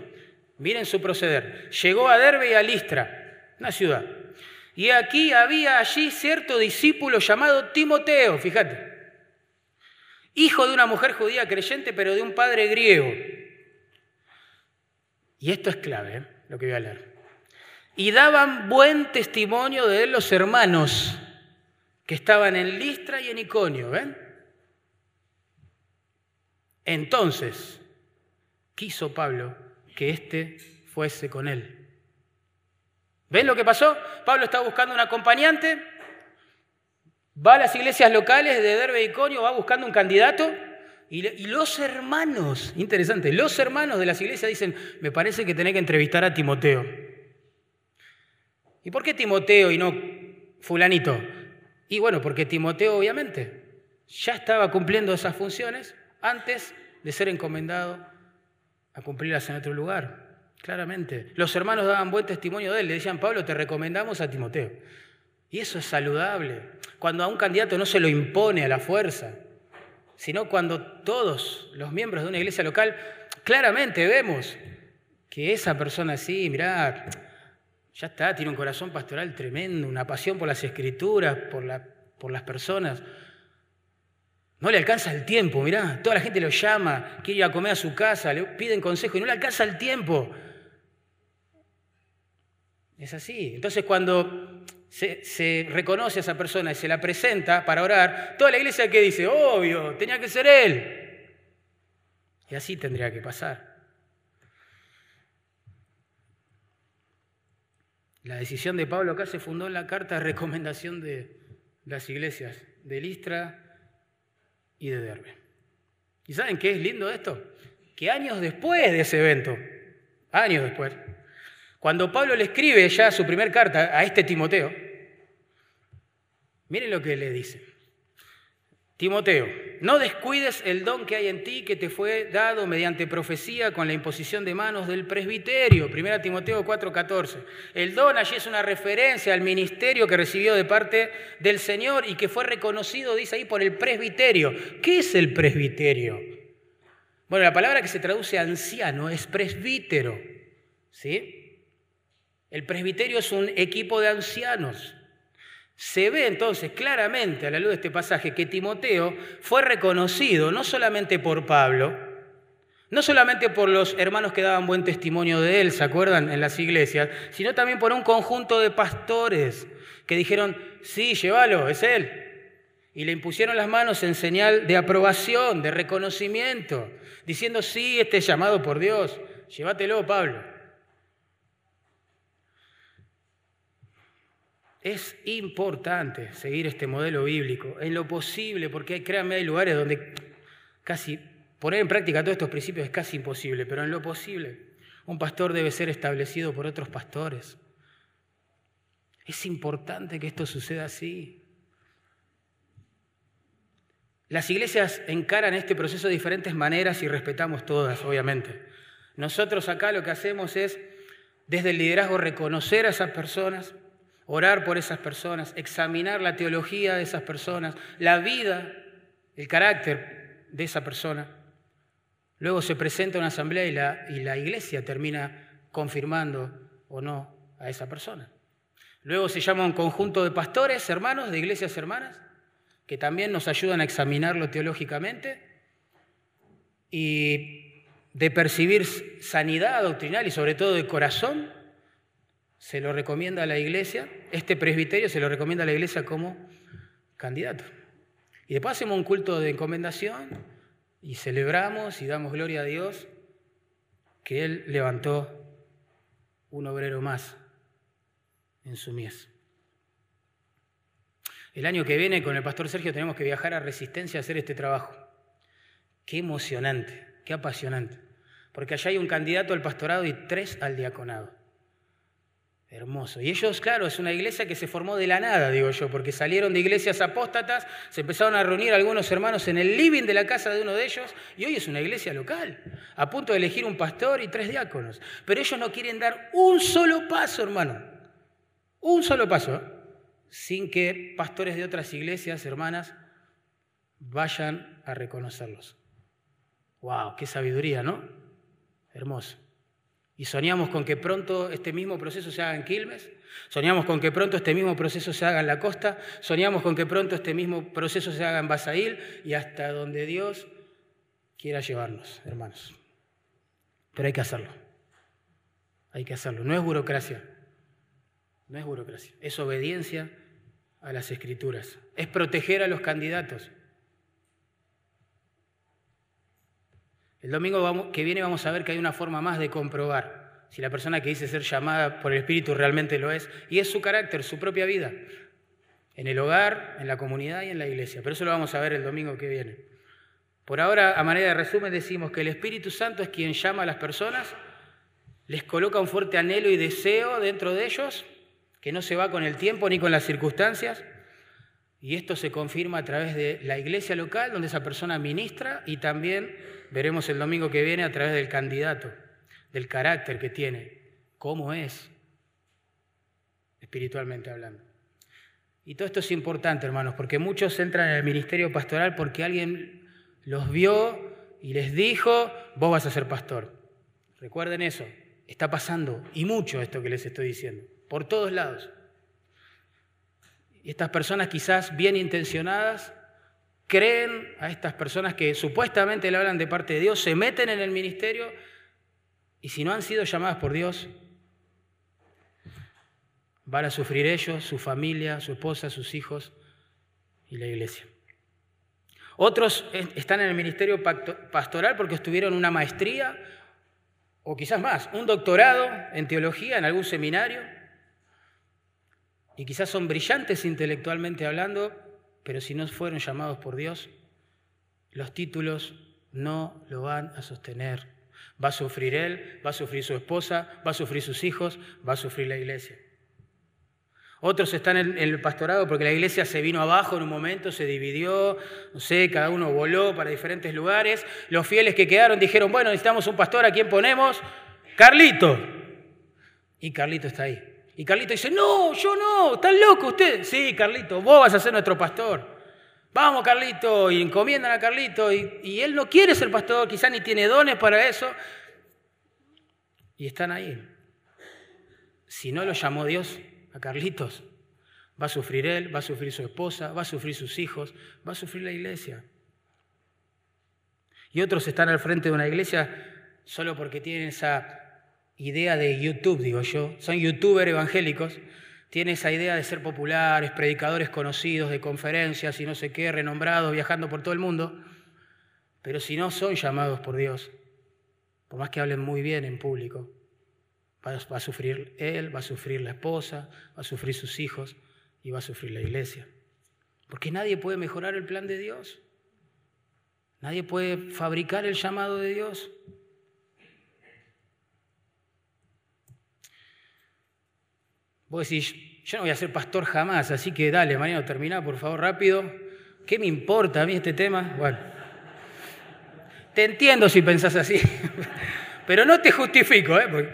Miren su proceder. Llegó a Derbe y a Listra, una ciudad. Y aquí había allí cierto discípulo llamado Timoteo, fíjate. Hijo de una mujer judía creyente, pero de un padre griego. Y esto es clave, ¿eh? lo que voy a leer y daban buen testimonio de él los hermanos que estaban en Listra y en Iconio, ¿ven? Entonces quiso Pablo que éste fuese con él. ¿Ven lo que pasó? Pablo estaba buscando un acompañante, va a las iglesias locales de Derbe y Iconio, va buscando un candidato, y los hermanos, interesante, los hermanos de las iglesias dicen, me parece que tenés que entrevistar a Timoteo. ¿Y por qué Timoteo y no fulanito? Y bueno, porque Timoteo obviamente ya estaba cumpliendo esas funciones antes de ser encomendado a cumplirlas en otro lugar. Claramente. Los hermanos daban buen testimonio de él. Le decían, Pablo, te recomendamos a Timoteo. Y eso es saludable. Cuando a un candidato no se lo impone a la fuerza, sino cuando todos los miembros de una iglesia local claramente vemos que esa persona sí, mirá, ya está, tiene un corazón pastoral tremendo, una pasión por las escrituras, por, la, por las personas. No le alcanza el tiempo, mirá, toda la gente lo llama, quiere ir a comer a su casa, le piden consejo y no le alcanza el tiempo. Es así. Entonces cuando se, se, reconoce a esa persona y se la presenta para orar, toda la iglesia que dice, obvio, tenía que ser él. Y así tendría que pasar. La decisión de Pablo acá se fundó en la carta de recomendación de las iglesias de Listra y de Derbe. ¿Y saben qué es lindo esto? Que años después de ese evento, años después, cuando Pablo le escribe ya su primer carta a este Timoteo, miren lo que le dice. Timoteo, no descuides el don que hay en ti que te fue dado mediante profecía con la imposición de manos del presbiterio. 1 Timoteo 4:14. El don allí es una referencia al ministerio que recibió de parte del Señor y que fue reconocido, dice ahí, por el presbiterio. ¿Qué es el presbiterio? Bueno, la palabra que se traduce anciano es presbítero. ¿Sí? El presbiterio es un equipo de ancianos. Se ve entonces claramente a la luz de este pasaje que Timoteo fue reconocido no solamente por Pablo, no solamente por los hermanos que daban buen testimonio de él, ¿se acuerdan? En las iglesias, sino también por un conjunto de pastores que dijeron, sí, llévalo, es él. Y le impusieron las manos en señal de aprobación, de reconocimiento, diciendo, sí, este es llamado por Dios, llévatelo, Pablo. Es importante seguir este modelo bíblico en lo posible, porque créanme, hay lugares donde casi poner en práctica todos estos principios es casi imposible, pero en lo posible un pastor debe ser establecido por otros pastores. Es importante que esto suceda así. Las iglesias encaran este proceso de diferentes maneras y respetamos todas, obviamente. Nosotros acá lo que hacemos es, desde el liderazgo, reconocer a esas personas, orar por esas personas, examinar la teología de esas personas, la vida, el carácter de esa persona. Luego se presenta una asamblea y la, y la iglesia termina confirmando o no a esa persona. Luego se llama un conjunto de pastores, hermanos, de iglesias hermanas, que también nos ayudan a examinarlo teológicamente y de percibir sanidad doctrinal y sobre todo de corazón se lo recomienda a la iglesia, este presbiterio se lo recomienda a la iglesia como candidato. Y después hacemos un culto de encomendación y celebramos y damos gloria a Dios que Él levantó un obrero más en su mies. El año que viene con el pastor Sergio tenemos que viajar a Resistencia a hacer este trabajo. Qué emocionante, qué apasionante. Porque allá hay un candidato al pastorado y tres al diaconado. Hermoso. Y ellos, claro, es una iglesia que se formó de la nada, digo yo, porque salieron de iglesias apóstatas, se empezaron a reunir algunos hermanos en el living de la casa de uno de ellos, y hoy es una iglesia local, a punto de elegir un pastor y tres diáconos. Pero ellos no quieren dar un solo paso, hermano, un solo paso, ¿eh? sin que pastores de otras iglesias, hermanas, vayan a reconocerlos. ¡Wow! ¡Qué sabiduría, ¿no? Hermoso. Y soñamos con que pronto este mismo proceso se haga en Quilmes, soñamos con que pronto este mismo proceso se haga en la costa, soñamos con que pronto este mismo proceso se haga en Basail y hasta donde Dios quiera llevarnos, hermanos. Pero hay que hacerlo. Hay que hacerlo. No es burocracia. No es burocracia. Es obediencia a las escrituras. Es proteger a los candidatos. El domingo que viene vamos a ver que hay una forma más de comprobar si la persona que dice ser llamada por el Espíritu realmente lo es, y es su carácter, su propia vida, en el hogar, en la comunidad y en la iglesia. Pero eso lo vamos a ver el domingo que viene. Por ahora, a manera de resumen, decimos que el Espíritu Santo es quien llama a las personas, les coloca un fuerte anhelo y deseo dentro de ellos, que no se va con el tiempo ni con las circunstancias, y esto se confirma a través de la iglesia local, donde esa persona ministra, y también veremos el domingo que viene a través del candidato, del carácter que tiene, cómo es, espiritualmente hablando. Y todo esto es importante, hermanos, porque muchos entran en el ministerio pastoral porque alguien los vio y les dijo, vos vas a ser pastor. Recuerden eso, está pasando, y mucho esto que les estoy diciendo, por todos lados. Y estas personas quizás bien intencionadas creen a estas personas que supuestamente le hablan de parte de Dios, se meten en el ministerio y si no han sido llamadas por Dios, van a sufrir ellos, su familia, su esposa, sus hijos y la iglesia. Otros están en el ministerio pastoral porque estuvieron una maestría o quizás más, un doctorado en teología en algún seminario y quizás son brillantes intelectualmente hablando, pero si no fueron llamados por Dios, los títulos no lo van a sostener. Va a sufrir él, va a sufrir su esposa, va a sufrir sus hijos, va a sufrir la iglesia. Otros están en el pastorado porque la iglesia se vino abajo en un momento, se dividió, no sé, cada uno voló para diferentes lugares. Los fieles que quedaron dijeron, bueno, necesitamos un pastor, ¿a quién ponemos? Carlito. Y Carlito está ahí. Y Carlito dice, no, yo no, ¿están loco usted? Sí, Carlito, vos vas a ser nuestro pastor. Vamos, Carlito, y encomiendan a Carlito, y, y él no quiere ser pastor, quizás ni tiene dones para eso. Y están ahí. Si no lo llamó Dios, a Carlitos. Va a sufrir él, va a sufrir su esposa, va a sufrir sus hijos, va a sufrir la iglesia. Y otros están al frente de una iglesia solo porque tienen esa idea de YouTube, digo yo. Son youtubers evangélicos, tienen esa idea de ser populares, predicadores conocidos de conferencias y no sé qué, renombrados, viajando por todo el mundo. Pero si no son llamados por Dios, por más que hablen muy bien en público, Va, a sufrir él, va a sufrir la esposa, va a sufrir sus hijos y va a sufrir la iglesia. Porque nadie puede mejorar el plan de Dios. Nadie puede fabricar el llamado de Dios. Vos decís, yo no voy a ser pastor jamás, así que dale, Mariano, termina por favor rápido. ¿Qué me importa a mí este tema? Bueno, te entiendo si pensás así, pero no te justifico, ¿eh?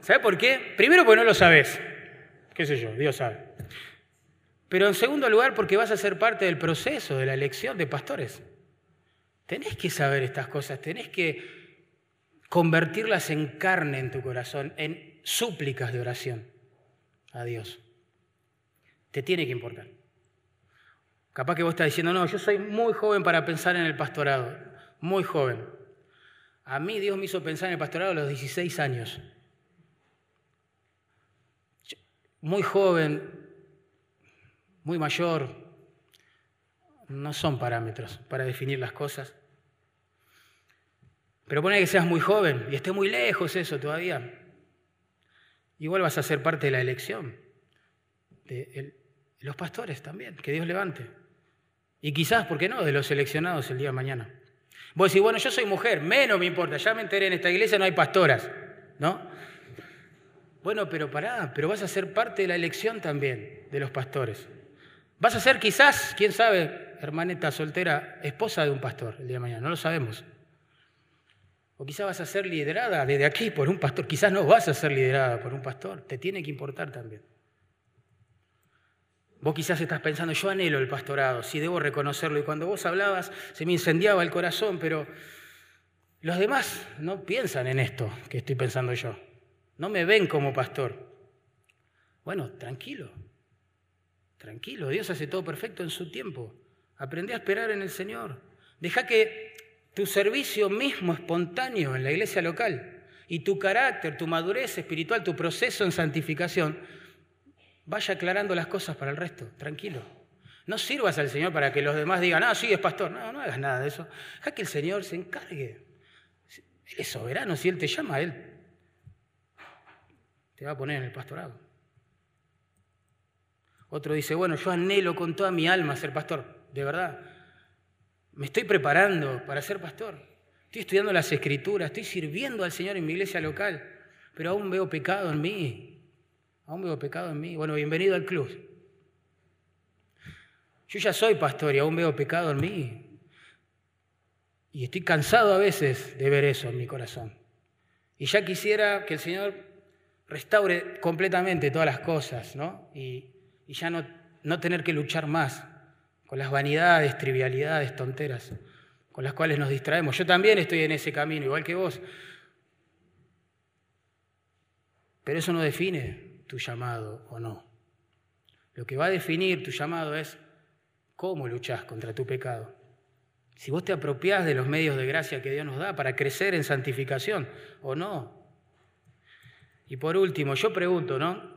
¿Sabes por qué? Primero porque no lo sabes. ¿Qué sé yo? Dios sabe. Pero en segundo lugar porque vas a ser parte del proceso de la elección de pastores. Tenés que saber estas cosas, tenés que convertirlas en carne en tu corazón, en súplicas de oración a Dios. Te tiene que importar. Capaz que vos estás diciendo, no, yo soy muy joven para pensar en el pastorado, muy joven. A mí Dios me hizo pensar en el pastorado a los 16 años muy joven, muy mayor, no son parámetros para definir las cosas. Pero pone que seas muy joven y esté muy lejos eso todavía. Igual vas a ser parte de la elección de los pastores también, que Dios levante. Y quizás, ¿por qué no?, de los seleccionados el día de mañana. Vos decís, bueno, yo soy mujer, menos me importa, ya me enteré, en esta iglesia no hay pastoras, ¿no? Bueno, pero pará, pero vas a ser parte de la elección también de los pastores. Vas a ser quizás, quién sabe, hermaneta soltera, esposa de un pastor el día de mañana, no lo sabemos. O quizás vas a ser liderada desde aquí por un pastor, quizás no vas a ser liderada por un pastor, te tiene que importar también. Vos quizás estás pensando, yo anhelo el pastorado, sí debo reconocerlo, y cuando vos hablabas se me incendiaba el corazón, pero los demás no piensan en esto que estoy pensando yo no me ven como pastor. Bueno, tranquilo, tranquilo, Dios hace todo perfecto en su tiempo. Aprende a esperar en el Señor. Deja que tu servicio mismo espontáneo en la iglesia local y tu carácter, tu madurez espiritual, tu proceso en santificación, vaya aclarando las cosas para el resto, tranquilo. No sirvas al Señor para que los demás digan, ah, sí, es pastor. No, no hagas nada de eso. Deja que el Señor se encargue. Es soberano, si Él te llama, Él te va a poner en el pastorado. Otro dice, bueno, yo anhelo con toda mi alma ser pastor, de verdad. Me estoy preparando para ser pastor. Estoy estudiando las escrituras, estoy sirviendo al Señor en mi iglesia local, pero aún veo pecado en mí. Aún veo pecado en mí. Bueno, bienvenido al club. Yo ya soy pastor y aún veo pecado en mí. Y estoy cansado a veces de ver eso en mi corazón. Y ya quisiera que el Señor restaure completamente todas las cosas, ¿no? Y, ya no, no tener que luchar más con las vanidades, trivialidades, tonteras con las cuales nos distraemos. Yo también estoy en ese camino, igual que vos. Pero eso no define tu llamado o no. Lo que va a definir tu llamado es cómo luchás contra tu pecado. Si vos te apropiás de los medios de gracia que Dios nos da para crecer en santificación o no. Y por último, yo pregunto, ¿no?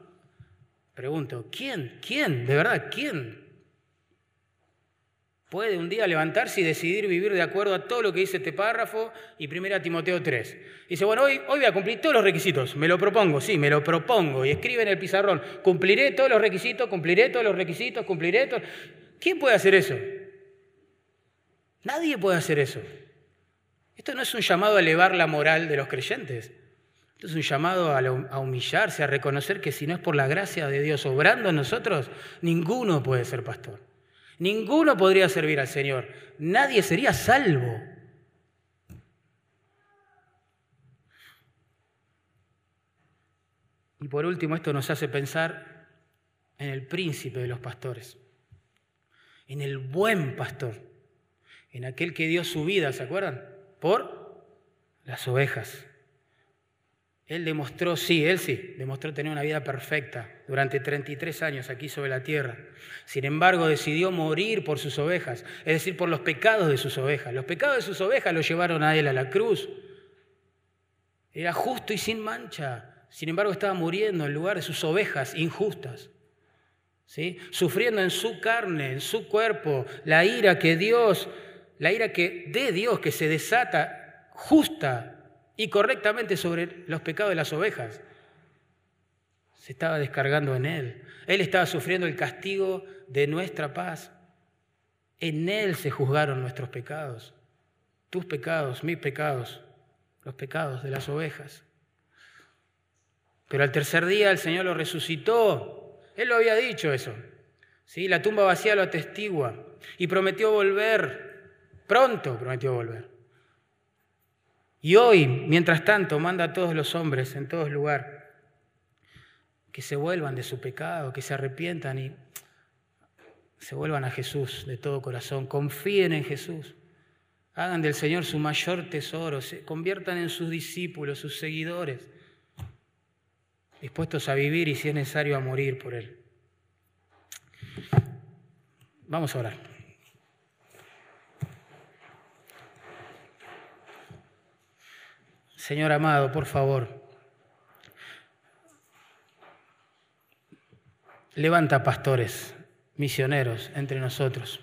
Pregunto, ¿quién? ¿Quién? ¿De verdad? ¿Quién? Puede un día levantarse y decidir vivir de acuerdo a todo lo que dice este párrafo y 1 Timoteo 3. Dice, bueno, hoy, hoy voy a cumplir todos los requisitos, me lo propongo, sí, me lo propongo. Y escribe en el pizarrón, cumpliré todos los requisitos, cumpliré todos los requisitos, cumpliré todos. ¿Quién puede hacer eso? Nadie puede hacer eso. Esto no es un llamado a elevar la moral de los creyentes. Esto es un llamado a humillarse, a reconocer que si no es por la gracia de Dios obrando en nosotros, ninguno puede ser pastor. Ninguno podría servir al Señor. Nadie sería salvo. Y por último, esto nos hace pensar en el príncipe de los pastores, en el buen pastor, en aquel que dio su vida, ¿se acuerdan? Por las ovejas. Él demostró, sí, él sí, demostró tener una vida perfecta durante 33 años aquí sobre la tierra. Sin embargo, decidió morir por sus ovejas, es decir, por los pecados de sus ovejas. Los pecados de sus ovejas lo llevaron a él a la cruz. Era justo y sin mancha. Sin embargo, estaba muriendo en lugar de sus ovejas injustas. ¿sí? Sufriendo en su carne, en su cuerpo, la ira que Dios, la ira que de Dios que se desata justa y correctamente sobre los pecados de las ovejas. Se estaba descargando en Él. Él estaba sufriendo el castigo de nuestra paz. En Él se juzgaron nuestros pecados, tus pecados, mis pecados, los pecados de las ovejas. Pero al tercer día el Señor lo resucitó. Él lo había dicho eso. ¿Sí? La tumba vacía lo atestigua y prometió volver. Pronto prometió volver. Y hoy, mientras tanto, manda a todos los hombres en todo lugar que se vuelvan de su pecado, que se arrepientan y se vuelvan a Jesús de todo corazón, confíen en Jesús, hagan del Señor su mayor tesoro, se conviertan en sus discípulos, sus seguidores, dispuestos a vivir y si es necesario a morir por Él. Vamos a orar. Señor amado, por favor, levanta pastores, misioneros entre nosotros,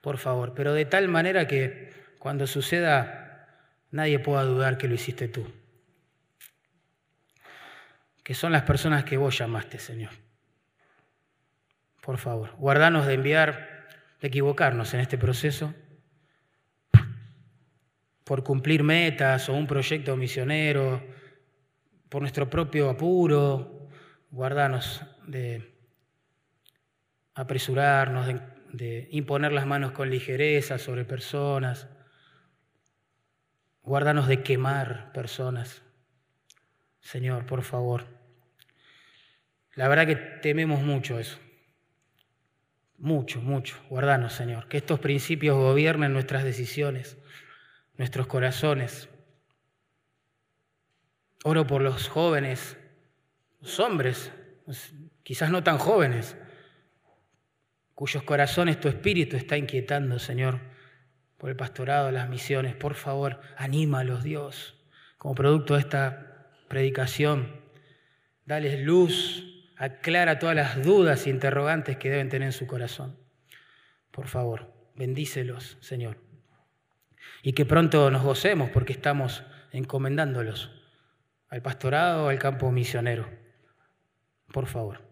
por favor, pero de tal manera que cuando suceda nadie pueda dudar que lo hiciste tú, que son las personas que vos llamaste, Señor. Por favor, guardanos de enviar, de equivocarnos en este proceso por cumplir metas o un proyecto misionero, por nuestro propio apuro, guardanos de apresurarnos, de, imponer las manos con ligereza sobre personas, guardanos de quemar personas. Señor, por favor. La verdad que tememos mucho eso. Mucho, mucho. Guardanos, Señor. Que estos principios gobiernen nuestras decisiones nuestros corazones. Oro por los jóvenes, los hombres, quizás no tan jóvenes, cuyos corazones tu espíritu está inquietando, Señor, por el pastorado, las misiones. Por favor, anímalos, Dios, como producto de esta predicación. Dales luz, aclara todas las dudas e interrogantes que deben tener en su corazón. Por favor, bendícelos, Señor y que pronto nos gocemos porque estamos encomendándolos al pastorado, al campo misionero. Por favor,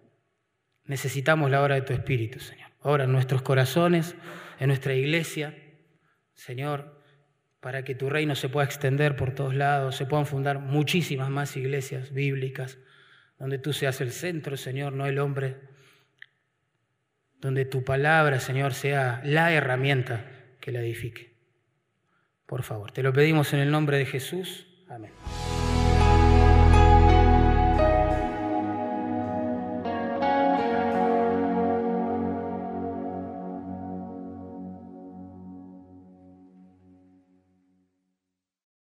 necesitamos la obra de tu Espíritu, Señor. Ahora en nuestros corazones, en nuestra iglesia, Señor, para que tu reino se pueda extender por todos lados, se puedan fundar muchísimas más iglesias bíblicas, donde tú seas el centro, Señor, no el hombre, donde tu palabra, Señor, sea la herramienta que la edifique por favor. Te lo pedimos en el nombre de Jesús. Amén.